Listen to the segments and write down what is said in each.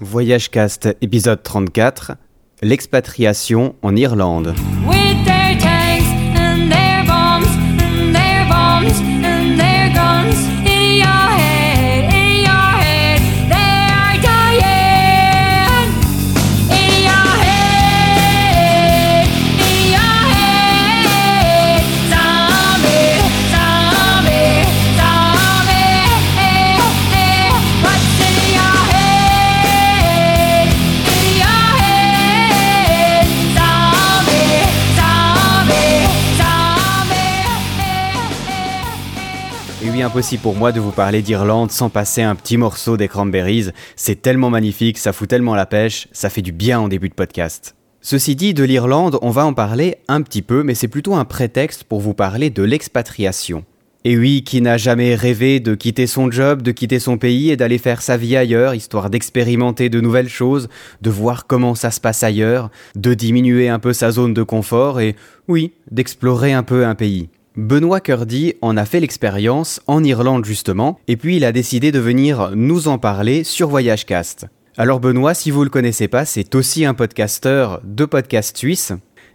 Voyage Cast épisode 34 L'expatriation en Irlande. Impossible pour moi de vous parler d'Irlande sans passer un petit morceau des Cranberries. C'est tellement magnifique, ça fout tellement la pêche, ça fait du bien en début de podcast. Ceci dit, de l'Irlande, on va en parler un petit peu, mais c'est plutôt un prétexte pour vous parler de l'expatriation. Et oui, qui n'a jamais rêvé de quitter son job, de quitter son pays et d'aller faire sa vie ailleurs, histoire d'expérimenter de nouvelles choses, de voir comment ça se passe ailleurs, de diminuer un peu sa zone de confort et, oui, d'explorer un peu un pays. Benoît Curdy en a fait l'expérience en Irlande justement, et puis il a décidé de venir nous en parler sur Voyagecast. Alors Benoît, si vous le connaissez pas, c'est aussi un podcasteur de podcast suisse.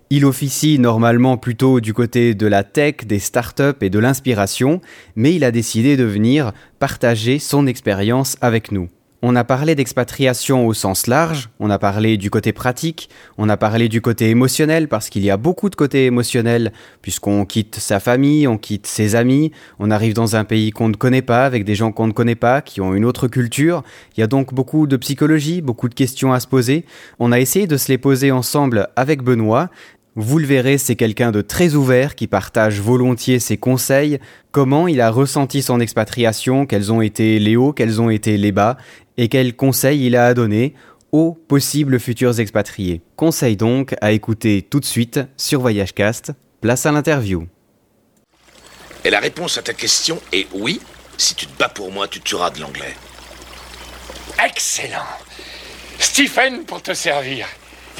Il officie normalement plutôt du côté de la tech, des startups et de l'inspiration, mais il a décidé de venir partager son expérience avec nous. On a parlé d'expatriation au sens large, on a parlé du côté pratique, on a parlé du côté émotionnel parce qu'il y a beaucoup de côté émotionnel puisqu'on quitte sa famille, on quitte ses amis, on arrive dans un pays qu'on ne connaît pas avec des gens qu'on ne connaît pas, qui ont une autre culture. Il y a donc beaucoup de psychologie, beaucoup de questions à se poser. On a essayé de se les poser ensemble avec Benoît vous le verrez, c'est quelqu'un de très ouvert qui partage volontiers ses conseils, comment il a ressenti son expatriation, quels ont été les hauts, quels ont été les bas, et quels conseils il a à donner aux possibles futurs expatriés. Conseil donc à écouter tout de suite sur Voyagecast. Place à l'interview. Et la réponse à ta question est oui. Si tu te bats pour moi, tu tueras de l'anglais. Excellent. Stephen pour te servir.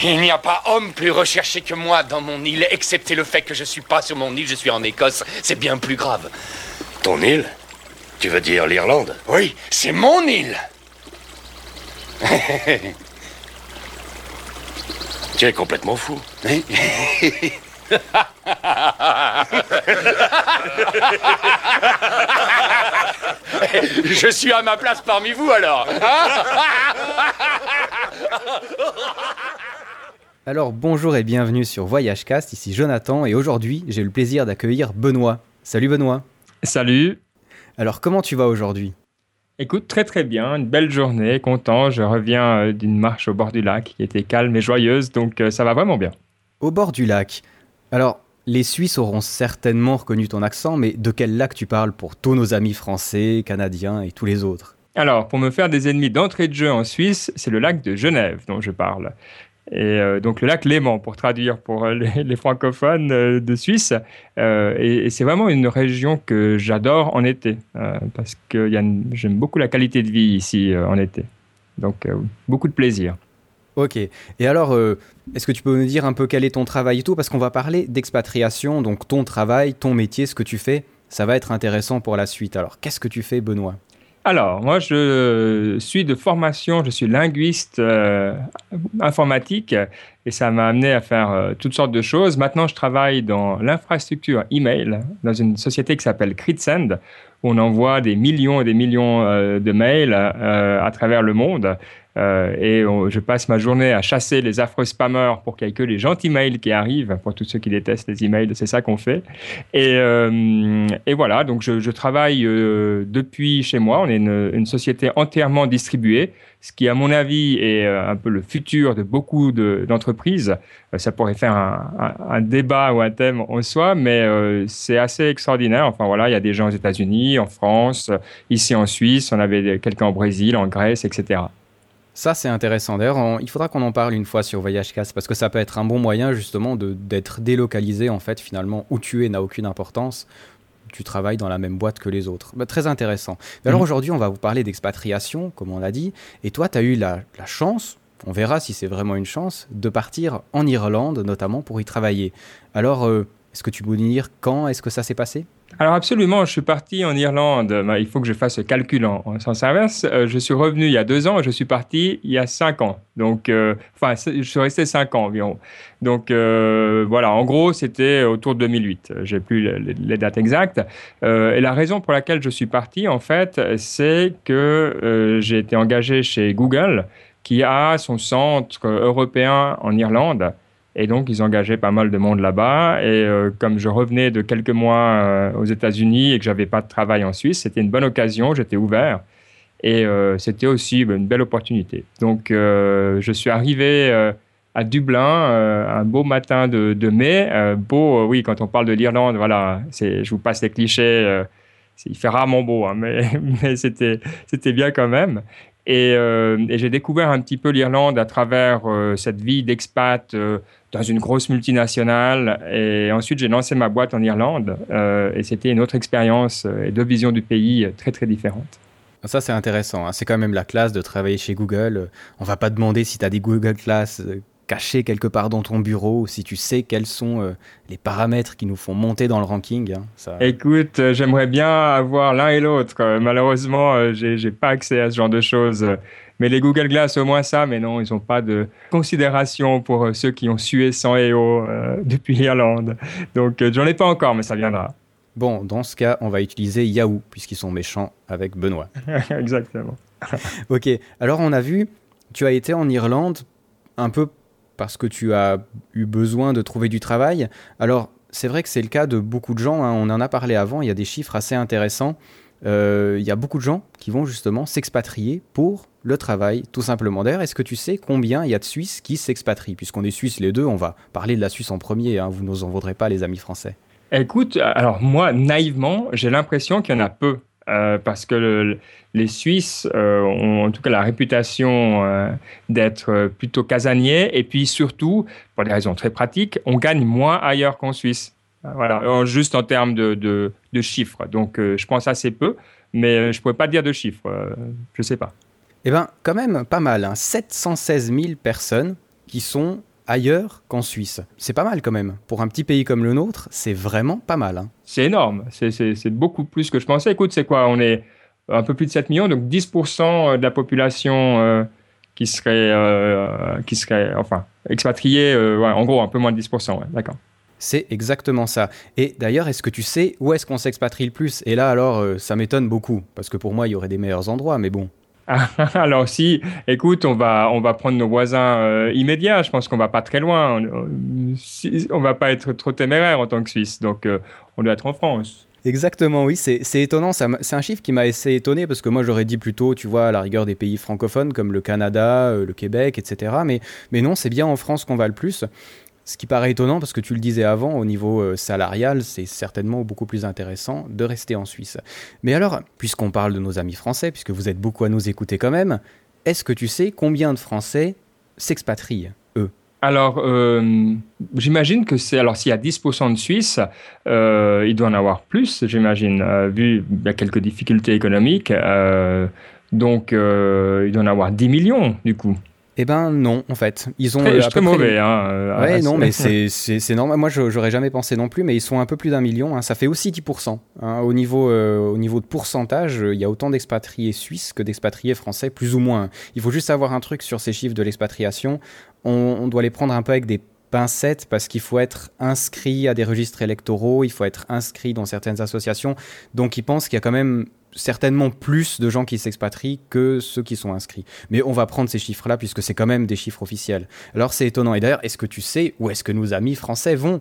Il n'y a pas homme plus recherché que moi dans mon île, excepté le fait que je suis pas sur mon île, je suis en Écosse. C'est bien plus grave. Ton île? Tu veux dire l'Irlande? Oui, c'est mon île. Tu es complètement fou. Je suis à ma place parmi vous alors. Alors bonjour et bienvenue sur Voyagecast, ici Jonathan, et aujourd'hui j'ai le plaisir d'accueillir Benoît. Salut Benoît. Salut. Alors comment tu vas aujourd'hui? Écoute, très très bien, une belle journée, content. Je reviens euh, d'une marche au bord du lac qui était calme et joyeuse, donc euh, ça va vraiment bien. Au bord du lac. Alors, les Suisses auront certainement reconnu ton accent, mais de quel lac tu parles pour tous nos amis français, canadiens et tous les autres? Alors, pour me faire des ennemis d'entrée de jeu en Suisse, c'est le lac de Genève dont je parle. Et euh, donc le lac Léman, pour traduire pour euh, les, francophones euh, de Suisse. Et, c'est vraiment une région que j'adore en été, parce que j'aime beaucoup la qualité de vie ici en été. Donc beaucoup de plaisir. Ok. Et alors, est-ce que tu peux nous dire un peu quel est ton travail et tout? Parce qu'on va parler d'expatriation, donc ton travail, ton métier, ce que tu fais. Ça va être intéressant pour la suite. Alors, qu'est-ce que tu fais, Benoît? Alors, moi, je suis de formation, je suis linguiste euh, informatique et ça m'a amené à faire euh, toutes sortes de choses. Maintenant, je travaille dans l'infrastructure email dans une société qui s'appelle Critsend où on envoie des millions et des millions euh, de mails à travers le monde. Euh, et je passe ma journée à chasser les affreux spammers pour qu'il n'y ait que les gentils mails qui arrivent, pour tous ceux qui détestent les emails, c'est ça qu'on fait. Et, euh, voilà, donc je, travaille euh, depuis chez moi. On est une, société entièrement distribuée, ce qui, à mon avis, est un peu le futur de beaucoup de- d'entreprises. Ça pourrait faire un, un- débat ou un thème en soi, mais c'est assez extraordinaire. Enfin voilà, il y a des gens aux États-Unis, en France, ici en Suisse, on avait quelqu'un en Brésil, en Grèce, etc. Ça, c'est intéressant. D'ailleurs, il faudra qu'on en parle une fois sur Voyagecast, parce que ça peut être un bon moyen, justement, de- d'être délocalisé, en fait, finalement, où tu es n'a aucune importance. Tu travailles dans la même boîte que les autres. Bah, très intéressant. Mais Alors Mhm. aujourd'hui, on va vous parler d'expatriation, comme on l'a dit. Et toi, tu as eu la, la chance, on verra si c'est vraiment une chance, de partir en Irlande, notamment pour y travailler. Alors, euh, Est-ce que tu peux nous dire quand est-ce que ça s'est passé? Alors absolument, je suis parti en Irlande. Ben, il faut que je fasse le calcul en, en sens inverse. Euh, je suis revenu il y a deux ans et je suis parti il y a cinq ans. Donc, euh, enfin, je suis resté cinq ans environ. Donc euh, voilà, en gros, c'était autour de 2008. J'ai plus les, dates exactes. Et la raison pour laquelle je suis parti, en fait, c'est que j'ai été engagé chez Google, qui a son centre européen en Irlande. Et donc, ils engageaient pas mal de monde là-bas. Et euh, comme je revenais de quelques mois euh, aux États-Unis et que j'avais pas de travail en Suisse, c'était une bonne occasion. J'étais ouvert. Et euh, c'était aussi une belle opportunité. Donc, je suis arrivé à Dublin un beau matin de, mai. Beau, oui, quand on parle de l'Irlande, voilà, je vous passe les clichés. il fait rarement beau, hein, mais, mais c'était, bien quand même. Et, j'ai découvert un petit peu l'Irlande à travers cette vie d'expat dans une grosse multinationale. Et ensuite, j'ai lancé ma boîte en Irlande. euh, et c'était une autre expérience euh, et deux visions du pays euh, très, très différentes. Ça, c'est intéressant. hein. C'est quand même la classe de travailler chez Google. On va pas demander si tu as des Google Class cachés quelque part dans ton bureau ou si tu sais quels sont euh, les paramètres qui nous font monter dans le ranking. hein. Ça... Écoute, euh, j'aimerais bien avoir l'un et l'autre. Malheureusement, j'ai pas accès à ce genre de choses. Mais les Google Glass, au moins ça, mais non, ils n'ont pas de considération pour euh, ceux qui ont sué et eau euh, depuis l'Irlande. Donc, euh, j'en ai pas encore, mais ça viendra. Bon, dans ce cas, on va utiliser Yahoo puisqu'ils sont méchants avec Benoît. Exactement. Ok, alors on a vu, tu as été en Irlande un peu parce que tu as eu besoin de trouver du travail. Alors, c'est vrai que c'est le cas de beaucoup de gens, hein, on en a parlé avant, il y a des chiffres assez intéressants. Euh, il y a beaucoup de gens qui vont justement s'expatrier pour le travail, tout simplement. D'ailleurs, est-ce que tu sais combien il y a de Suisses qui s'expatrient? Puisqu'on est Suisses les deux, on va parler de la Suisse en premier, hein, vous nous en voudrez pas les amis français. Écoute, alors moi, naïvement, j'ai l'impression qu'il y en a peu. euh, parce que le- les Suisses euh, ont en tout cas la réputation euh, d'être plutôt casaniers et puis surtout, pour des raisons très pratiques, on gagne moins ailleurs qu'en Suisse. Voilà, juste en termes de, de- chiffres. Donc je pense assez peu, mais je ne pourrais pas dire de chiffres. je ne sais pas. Eh bien, quand même pas mal, hein. 716 000 personnes qui sont ailleurs qu'en Suisse. C'est pas mal quand même. Pour un petit pays comme le nôtre, c'est vraiment pas mal. hein. C'est énorme. C'est- beaucoup plus que je pensais. Écoute, c'est quoi? On est un peu plus de 7 millions, donc 10% de la population euh, qui serait, euh, qui serait enfin, expatriée. euh, ouais, en gros, un peu moins de 10%. Ouais, D'accord. C'est exactement ça. Et d'ailleurs, est-ce que tu sais où est-ce qu'on s'expatrie le plus? Et là, alors, ça m'étonne beaucoup, parce que pour moi, il y aurait des meilleurs endroits, mais bon. Alors si, écoute, on va, on va prendre nos voisins euh, immédiats. Je pense qu'on va pas très loin. On, on- va pas être trop téméraire en tant que Suisse. Donc, euh, on doit être en France. Exactement, oui, c'est étonnant. C'est un chiffre qui m'a assez étonné, parce que moi, j'aurais dit plutôt, tu vois, à la rigueur des pays francophones, comme le Canada, euh, le Québec, etc. Mais, mais non, c'est bien en France qu'on va le plus. Ce qui paraît étonnant, parce que tu le disais avant, au niveau euh, salarial, c'est certainement beaucoup plus intéressant de rester en Suisse. Mais alors, puisqu'on parle de nos amis français, puisque vous êtes beaucoup à nous écouter quand même, est-ce que tu sais combien de Français s'expatrient, eux? Alors, euh, j'imagine que c'est. Alors, s'il y a 10% de Suisses, euh, il doit en avoir plus, j'imagine, euh, vu il y a quelques difficultés économiques. donc, il doit en avoir 10 millions, du coup. Eh ben non, en fait. Ils ont Très, euh, à peu près mauvais. Hein, euh, Ouais, non, mais c'est- normal. Moi, j'aurais jamais pensé non plus, mais ils sont un peu plus d'un million. hein. Ça fait aussi 10%. hein. Au, niveau, euh, au niveau de pourcentage, il y a autant d'expatriés suisses que d'expatriés français, plus ou moins. Il faut juste savoir un truc sur ces chiffres de l'expatriation. On, on doit les prendre un peu avec des pincettes parce qu'il faut être inscrit à des registres électoraux, il faut être inscrit dans certaines associations. Donc, ils pensent qu'il y a quand même certainement plus de gens qui s'expatrient que ceux qui sont inscrits. Mais on va prendre ces chiffres-là puisque c'est quand même des chiffres officiels. Alors c'est étonnant. Et d'ailleurs, est-ce que tu sais où est-ce que nos amis français vont?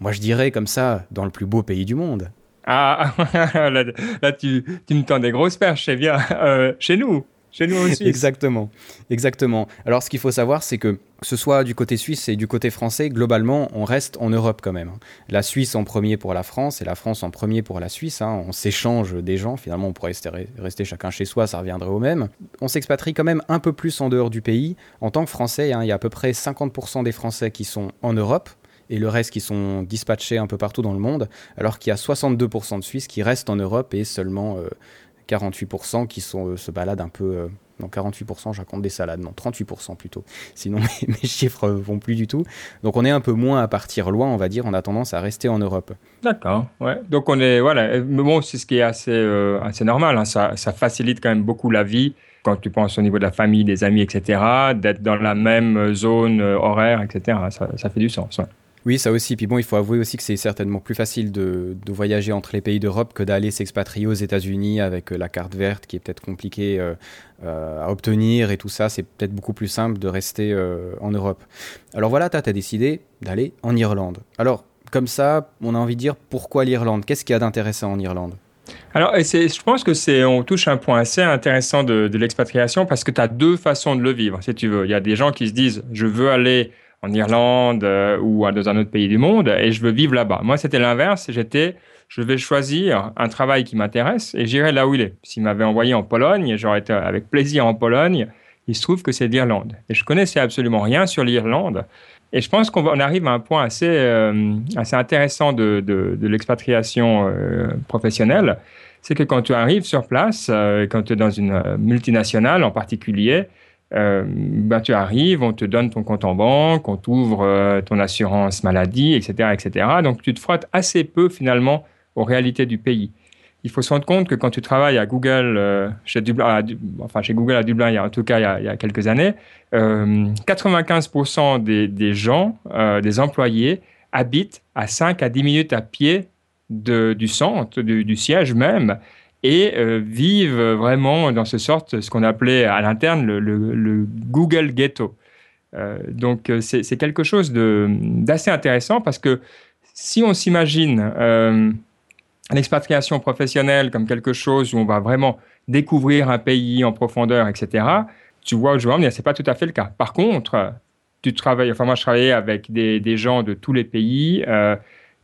Moi, je dirais comme ça, dans le plus beau pays du monde. Ah, là, là, tu, me tends des grosses perches, c'est bien. Euh, chez nous, chez nous aussi. Exactement, exactement. Alors, ce qu'il faut savoir, c'est que que ce soit du côté suisse et du côté français, globalement, on reste en Europe quand même. hein. La Suisse en premier pour la France et la France en premier pour la Suisse. hein. On s'échange des gens. Finalement, on pourrait rester, rester chacun chez soi, ça reviendrait au même. On s'expatrie quand même un peu plus en dehors du pays. En tant que Français, hein, il y a à peu près 50% des Français qui sont en Europe et le reste qui sont dispatchés un peu partout dans le monde, alors qu'il y a 62% de Suisses qui restent en Europe et seulement euh, 48% qui euh, se baladent un peu euh, Non, 48%, je raconte des salades. Non, 38% plutôt. Sinon, mes, mes chiffres vont plus du tout. Donc, on est un peu moins à partir loin, on va dire. On a tendance à rester en Europe. D'accord. Ouais. Donc on est voilà. euh, Mais bon, c'est ce qui est assez euh, normal. hein. Ça facilite quand même beaucoup la vie quand tu penses au niveau de la famille, des amis, etc. D'être dans la même zone euh, horaire, etc. Ça, ça fait du sens. ouais. Oui, ça aussi. Puis bon, il faut avouer aussi que c'est certainement plus facile de, voyager entre les pays d'Europe que d'aller s'expatrier aux États-Unis avec euh, la carte verte qui est peut-être compliquée euh, euh, à obtenir et tout ça. C'est peut-être beaucoup plus simple de rester en Europe. Alors voilà, tu as décidé d'aller en Irlande. Alors, comme ça, on a envie de dire pourquoi l'Irlande? Qu'est-ce qu'il y a d'intéressant en Irlande? Alors, je pense que c'est, on touche un point assez intéressant de, de l'expatriation parce que tu as deux façons de le vivre, si tu veux. Il y a des gens qui se disent, je veux aller en Irlande euh, ou dans un autre pays du monde et je veux vivre là-bas. Moi, c'était l'inverse. J'étais, je vais choisir un travail qui m'intéresse et j'irai là où il est. S'il m'avait envoyé en Pologne, j'aurais été avec plaisir en Pologne. Il se trouve que c'est l'Irlande. Et je connaissais absolument rien sur l'Irlande. Et je pense qu'on arrive à un point assez, euh, assez intéressant de, de, l'expatriation euh, professionnelle. C'est que quand tu arrives sur place, quand tu es dans une multinationale en particulier, euh, ben, tu arrives, on te donne ton compte en banque, on t'ouvre euh, ton assurance maladie, etc., etc. Donc tu te frottes assez peu finalement aux réalités du pays. Il faut se rendre compte que quand tu travailles à Google, euh, chez, Dublin, enfin chez Google à Dublin, en tout cas il y a, quelques années, euh, 95% des, des gens, euh, des employés, habitent à 5 à 10 minutes à pied du centre, du siège même, et euh, vivent vraiment dans ce sorte, ce qu'on appelait à l'interne le, le- le Google Ghetto. Euh, donc euh, c'est quelque chose d'assez intéressant parce que si on s'imagine l'expatriation professionnelle comme quelque chose où on va vraiment découvrir un pays en profondeur, etc., tu vois en venir, c'est pas tout à fait le cas. Par contre, tu travailles, enfin moi je travaillais avec des, gens de tous les pays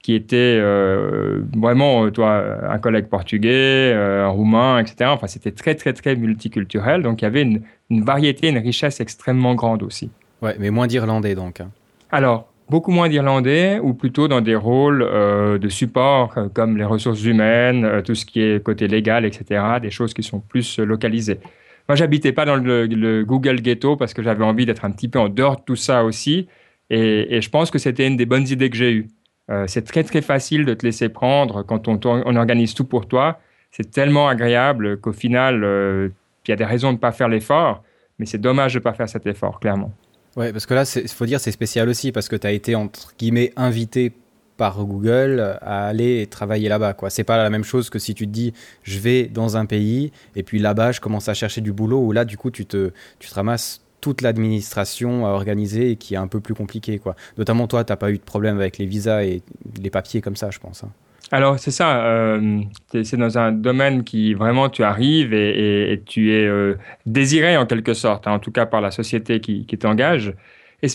qui étaient euh, vraiment, euh, toi, un collègue portugais, euh, un roumain, etc. Enfin, c'était très, très, très multiculturel. Donc, il y avait une, une variété, une richesse extrêmement grande aussi. Ouais, mais moins d'Irlandais donc. hein. Alors, beaucoup moins d'Irlandais, ou plutôt dans des rôles euh, de support, comme les ressources humaines, tout ce qui est côté légal, etc., des choses qui sont plus localisées. Moi, j'habitais pas dans le, le Google Ghetto parce que j'avais envie d'être un petit peu en dehors de tout ça aussi. Et, et je pense que c'était une des bonnes idées que j'ai eues. Euh, c'est très, très facile de te laisser prendre quand on, organise tout pour toi. C'est tellement agréable qu'au final, euh, il y a des raisons de ne pas faire l'effort, mais c'est dommage de ne pas faire cet effort, clairement. Ouais, parce que là, il faut dire, c'est spécial aussi parce que tu as été, entre guillemets, invité par Google à aller travailler là-bas. quoi. C'est pas la même chose que si tu te dis, je vais dans un pays et puis là-bas, je commence à chercher du boulot où là, du coup, tu te, tu te ramasses toute l'administration à organiser et qui est un peu plus compliqué. Quoi. Notamment toi, tu pas eu de problème avec les visas et les papiers comme ça, je pense. hein. Alors, c'est ça. euh, c'est dans un domaine qui vraiment tu arrives et, tu es euh, désiré en quelque sorte, hein, en tout cas par la société qui, t'engage.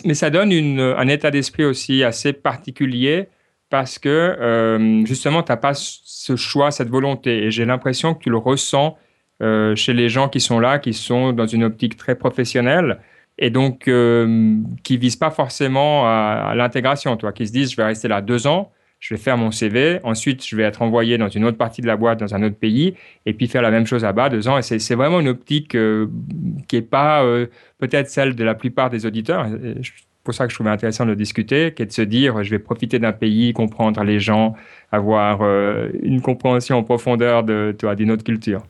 Mais ça donne un état d'esprit aussi assez particulier parce que euh, justement, tu n'as pas ce choix, cette volonté. Et j'ai l'impression que tu le ressens euh, chez les gens qui sont là, qui sont dans une optique très professionnelle et donc euh, qui visent pas forcément à, l'intégration, toi, qui se disent je vais rester là deux ans je vais faire mon CV, ensuite je vais être envoyé dans une autre partie de la boîte, dans un autre pays, et puis faire la même chose là-bas deux ans. Et c'est vraiment une optique euh, qui n'est pas euh, peut-être celle de la plupart des auditeurs. C'est pour ça que je trouvais intéressant de discuter, qui est de se dire je vais profiter d'un pays, comprendre les gens, avoir une compréhension en profondeur de, d'une autre culture.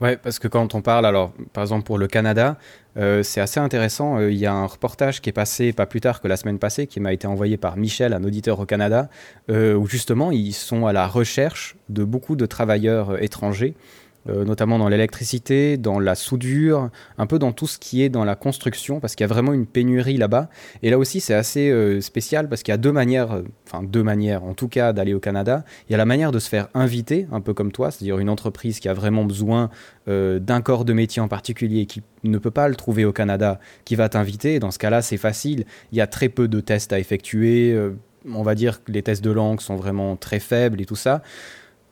Ouais, parce que quand on parle, alors, par exemple, pour le Canada, euh, c'est assez intéressant. Euh, Il y a un reportage qui est passé pas plus tard que la semaine passée, qui m'a été envoyé par Michel, un auditeur au Canada, euh, où justement, ils sont à la recherche de beaucoup de travailleurs étrangers, euh, notamment dans l'électricité, dans la soudure, un peu dans tout ce qui est dans la construction, parce qu'il y a vraiment une pénurie là-bas. Et là aussi, c'est assez euh, spécial, parce qu'il y a deux manières, euh, enfin deux manières, en tout cas, d'aller au Canada. Il y a la manière de se faire inviter, un peu comme toi, c'est-à-dire une entreprise qui a vraiment besoin d'un corps de métier en particulier qui ne peut pas le trouver au Canada, qui va t'inviter. Dans ce cas-là, c'est facile. Il y a très peu de tests à effectuer. on va dire que les tests de langue sont vraiment très faibles et tout ça.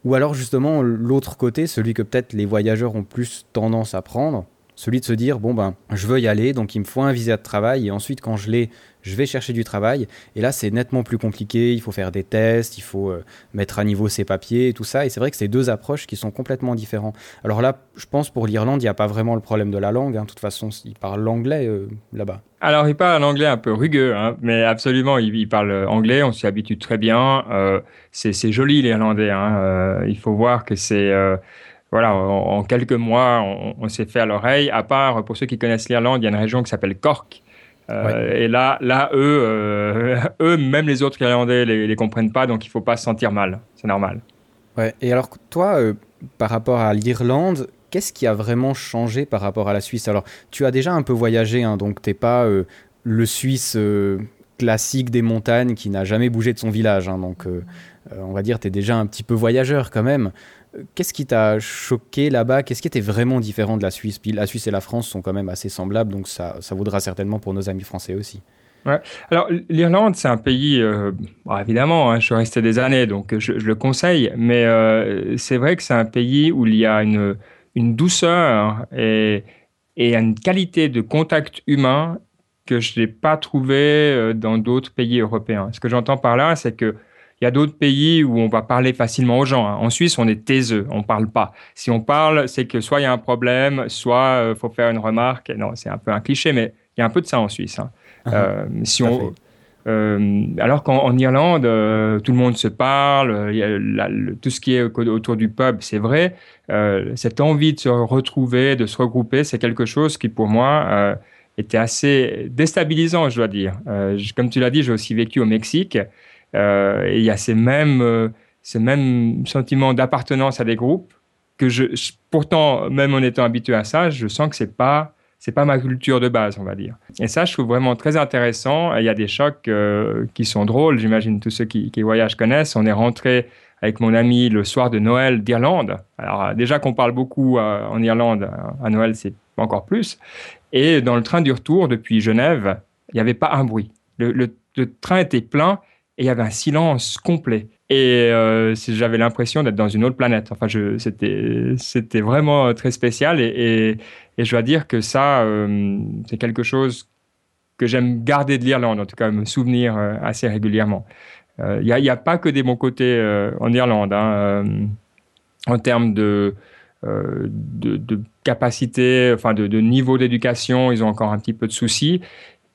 Ou alors justement l'autre côté, celui que peut-être les voyageurs ont plus tendance à prendre, celui de se dire bon ben je veux y aller, donc il me faut un visa de travail et ensuite quand je l'ai, je vais chercher du travail. Et là c'est nettement plus compliqué, il faut faire des tests, il faut euh, mettre à niveau ses papiers et tout ça. Et c'est vrai que c'est deux approches qui sont complètement différentes. Alors là, je pense pour l'Irlande, il n'y a pas vraiment le problème de la langue. hein. De toute façon, ils parlent l'anglais euh, là-bas. Alors, il parle anglais un peu rugueux, hein, mais absolument, il, il parle anglais, on s'y habitue très bien. Euh, c'est joli l'irlandais. Hein, euh, il faut voir que c'est. euh, voilà, en, en quelques mois, on, on s'est fait à l'oreille. À part, pour ceux qui connaissent l'Irlande, il y a une région qui s'appelle Cork. Euh, Et là, là, eux, euh, eux, même les autres Irlandais les, les comprennent pas, donc il faut pas se sentir mal. C'est normal. Ouais. Et alors toi, euh, par rapport à l'Irlande, qu'est-ce qui a vraiment changé par rapport à la Suisse? Alors, tu as déjà un peu voyagé, hein, donc t'es pas le Suisse classique des montagnes qui n'a jamais bougé de son village. hein, donc, on va dire, t'es déjà un petit peu voyageur quand même. Euh, Qu'est-ce qui t'a choqué là-bas? Qu'est-ce qui était vraiment différent de la Suisse? La Suisse et la France sont quand même assez semblables, donc ça, ça vaudra certainement pour nos amis français aussi. Alors, l'Irlande, c'est un pays, euh, bon, évidemment, hein, je suis resté des années, donc je, je le conseille, mais euh, c'est vrai que c'est un pays où il y a une, douceur et, une qualité de contact humain que je n'ai pas trouvé euh, dans d'autres pays européens. Ce que j'entends par là, c'est que il y a d'autres pays où on va parler facilement aux gens. hein. En Suisse, on est taiseux, on parle pas. Si on parle, c'est que soit il y a un problème, soit il faut faire une remarque. Non, c'est un peu un cliché, mais il y a un peu de ça en Suisse. hein. Euh, si à on, fait. euh, alors qu'en en Irlande, euh, tout le monde se parle, euh, il y a la- le- tout ce qui est au- autour du pub, c'est vrai. Euh, cette envie de se retrouver, de se regrouper, c'est quelque chose qui, pour moi, euh, était assez déstabilisant, je dois dire. Euh, comme tu l'as dit, j'ai aussi vécu au Mexique. Euh, et il y a ces mêmes, euh, ces mêmes sentiments d'appartenance à des groupes que je, pourtant, même en étant habitué à ça, je sens que c'est pas c'est pas ma culture de base, on va dire. Et ça, je trouve vraiment très intéressant. Il y a des chocs euh, qui sont drôles, j'imagine tous ceux qui, voyagent connaissent. On est rentré avec mon ami le soir de Noël d'Irlande. Alors déjà qu'on parle beaucoup en Irlande, à Noël c'est encore plus. Et dans le train du retour depuis Genève, il n'y avait pas un bruit. Le train était plein et il y avait un silence complet. Et euh, j'avais l'impression d'être dans une autre planète. Enfin, c'était vraiment euh, très spécial et, je dois dire que ça, euh, c'est quelque chose que j'aime garder de l'Irlande, en tout cas me souvenir assez régulièrement. Il n'y a, pas que des bons côtés en Irlande. hein, en termes de, capacité, enfin de niveau d'éducation, ils ont encore un petit peu de soucis.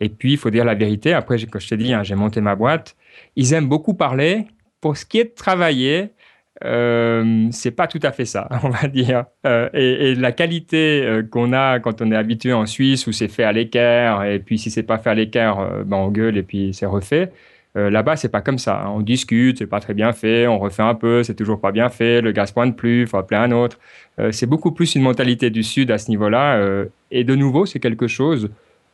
Et puis, il faut dire la vérité. Après, comme je t'ai dit, hein, j'ai monté ma boîte. Ils aiment beaucoup parler. Pour ce qui est de travailler, euh, c'est pas tout à fait ça, on va dire. Euh, et, la qualité euh, qu'on a quand on est habitué en Suisse où c'est fait à l'équerre, et puis si c'est pas fait à l'équerre, euh, ben on gueule et puis c'est refait. Là-bas, c'est pas comme ça. On discute, c'est pas très bien fait, on refait un peu, c'est toujours pas bien fait, le gaz pointe plus, il faut appeler un autre. C'est beaucoup plus une mentalité du Sud à ce niveau-là. et de nouveau, c'est quelque chose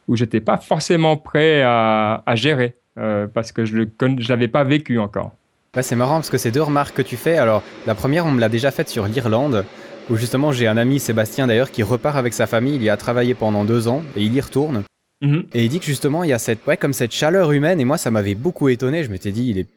où j'étais pas forcément prêt à, à gérer euh, parce que je je l'avais pas vécu encore. Ouais, c'est marrant parce que ces deux remarques que tu fais, alors la première, on me l'a déjà faite sur l'Irlande, où justement j'ai un ami, Sébastien d'ailleurs, qui repart avec sa famille, il y a travaillé pendant deux ans et il y retourne. Mhm. Et il dit que justement il y a cette, ouais, comme cette chaleur humaine, et moi ça m'avait beaucoup étonné, je m'étais dit, il est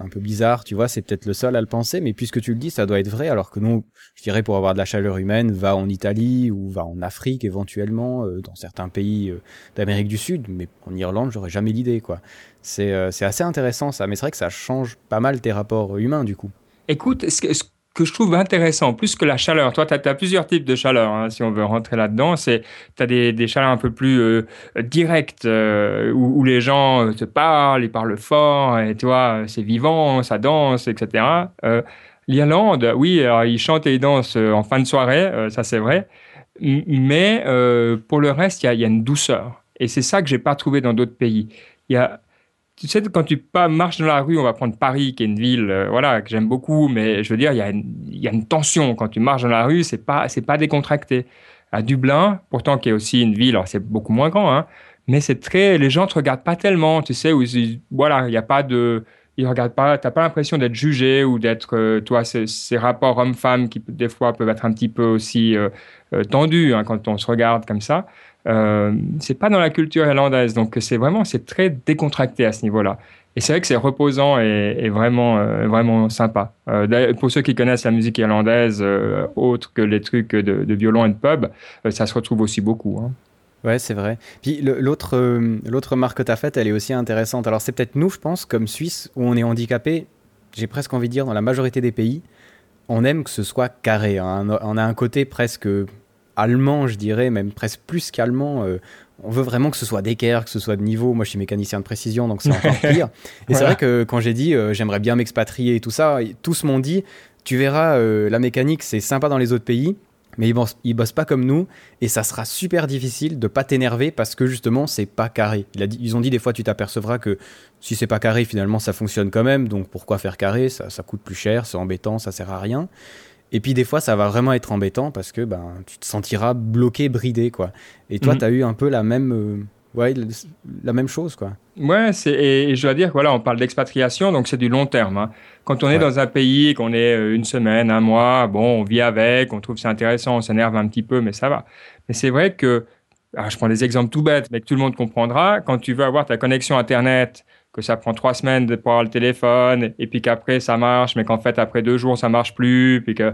un peu bizarre, tu vois, c'est peut-être le seul à le penser, mais puisque tu le dis, ça doit être vrai, alors que nous, je dirais pour avoir de la chaleur humaine, va en Italie ou va en Afrique éventuellement, euh, dans certains pays euh, d'Amérique du Sud, mais en Irlande, j'aurais jamais l'idée, quoi. C'est euh, c'est assez intéressant ça, mais c'est vrai que ça change pas mal tes rapports humains du coup. Écoute, ce que, que je trouve intéressant, plus que la chaleur, toi, tu as, plusieurs types de chaleur, hein, si on veut rentrer là-dedans. Tu as des, des chaleurs un peu plus euh, directes, euh, où, les gens te parlent, ils parlent fort, et tu vois, c'est vivant, ça danse, etc. Euh, L'Irlande, oui, alors, ils chantent et ils dansent en fin de soirée, ça c'est vrai. Mais pour le reste, il y y a une douceur. Et c'est ça que j'ai pas trouvé dans d'autres pays. Il y a, tu sais, quand tu marches dans la rue, on va prendre Paris, qui est une ville, euh, voilà, que j'aime beaucoup, mais je veux dire, il y, a une, tension quand tu marches dans la rue, c'est pas, c'est pas décontracté. À Dublin, pourtant qui est aussi une ville, alors c'est beaucoup moins grand, hein, mais c'est très, les gens te regardent pas tellement, tu sais, où ils- voilà, il y a pas de, ils regardent pas, t'as pas l'impression d'être jugé ou d'être, euh, toi, ces, rapports homme-femme qui des fois peuvent être un petit peu aussi euh, euh, tendus hein, quand on se regarde comme ça. Euh, c'est pas dans la culture irlandaise, donc c'est vraiment c'est très décontracté à ce niveau-là. Et c'est vrai que c'est reposant et, vraiment, euh, vraiment sympa. Euh, pour ceux qui connaissent la musique irlandaise, euh, autre que les trucs de, violon et de pub, ça se retrouve aussi beaucoup. hein. Ouais, c'est vrai. Puis l'autre l'autre remarque que tu as faite, elle est aussi intéressante. Alors c'est peut-être nous, je pense, comme Suisse, où on est handicapé, j'ai presque envie de dire, dans la majorité des pays, on aime que ce soit carré. hein. On a un côté presque allemand, je dirais, même presque plus qu'allemand. euh, on veut vraiment que ce soit d'équerre, que ce soit de niveau. Moi, je suis mécanicien de précision, donc c'est encore pire. Et c'est vrai que quand j'ai dit euh, j'aimerais bien m'expatrier et tout ça, tous m'ont dit tu verras, euh, la mécanique, c'est sympa dans les autres pays, mais ils bossent, ils bossent pas comme nous, et ça sera super difficile de pas t'énerver parce que justement, c'est pas carré. Ils ont dit des fois, tu t'apercevras que si c'est pas carré, finalement, ça fonctionne quand même, donc pourquoi faire carré? Ça, ça coûte plus cher, c'est embêtant, ça sert à rien. Et puis des fois, ça va vraiment être embêtant parce que ben, tu te sentiras bloqué, bridé, quoi. Et toi, Mhm. tu as eu un peu la même, euh, ouais, la même chose, quoi. Ouais, c'est, et, et je dois dire voilà, on parle d'expatriation, donc c'est du long terme. hein. Quand on est Ouais. dans un pays, qu'on est euh, une semaine, un mois, bon, on vit avec, on trouve ça intéressant, on s'énerve un petit peu, mais ça va. Mais c'est vrai que, alors je prends des exemples tout bêtes, mais que tout le monde comprendra, quand tu veux avoir ta connexion Internet, que ça prend trois semaines de- pour avoir le téléphone, et puis qu'après ça marche, mais qu'en fait après deux jours ça marche plus, puis que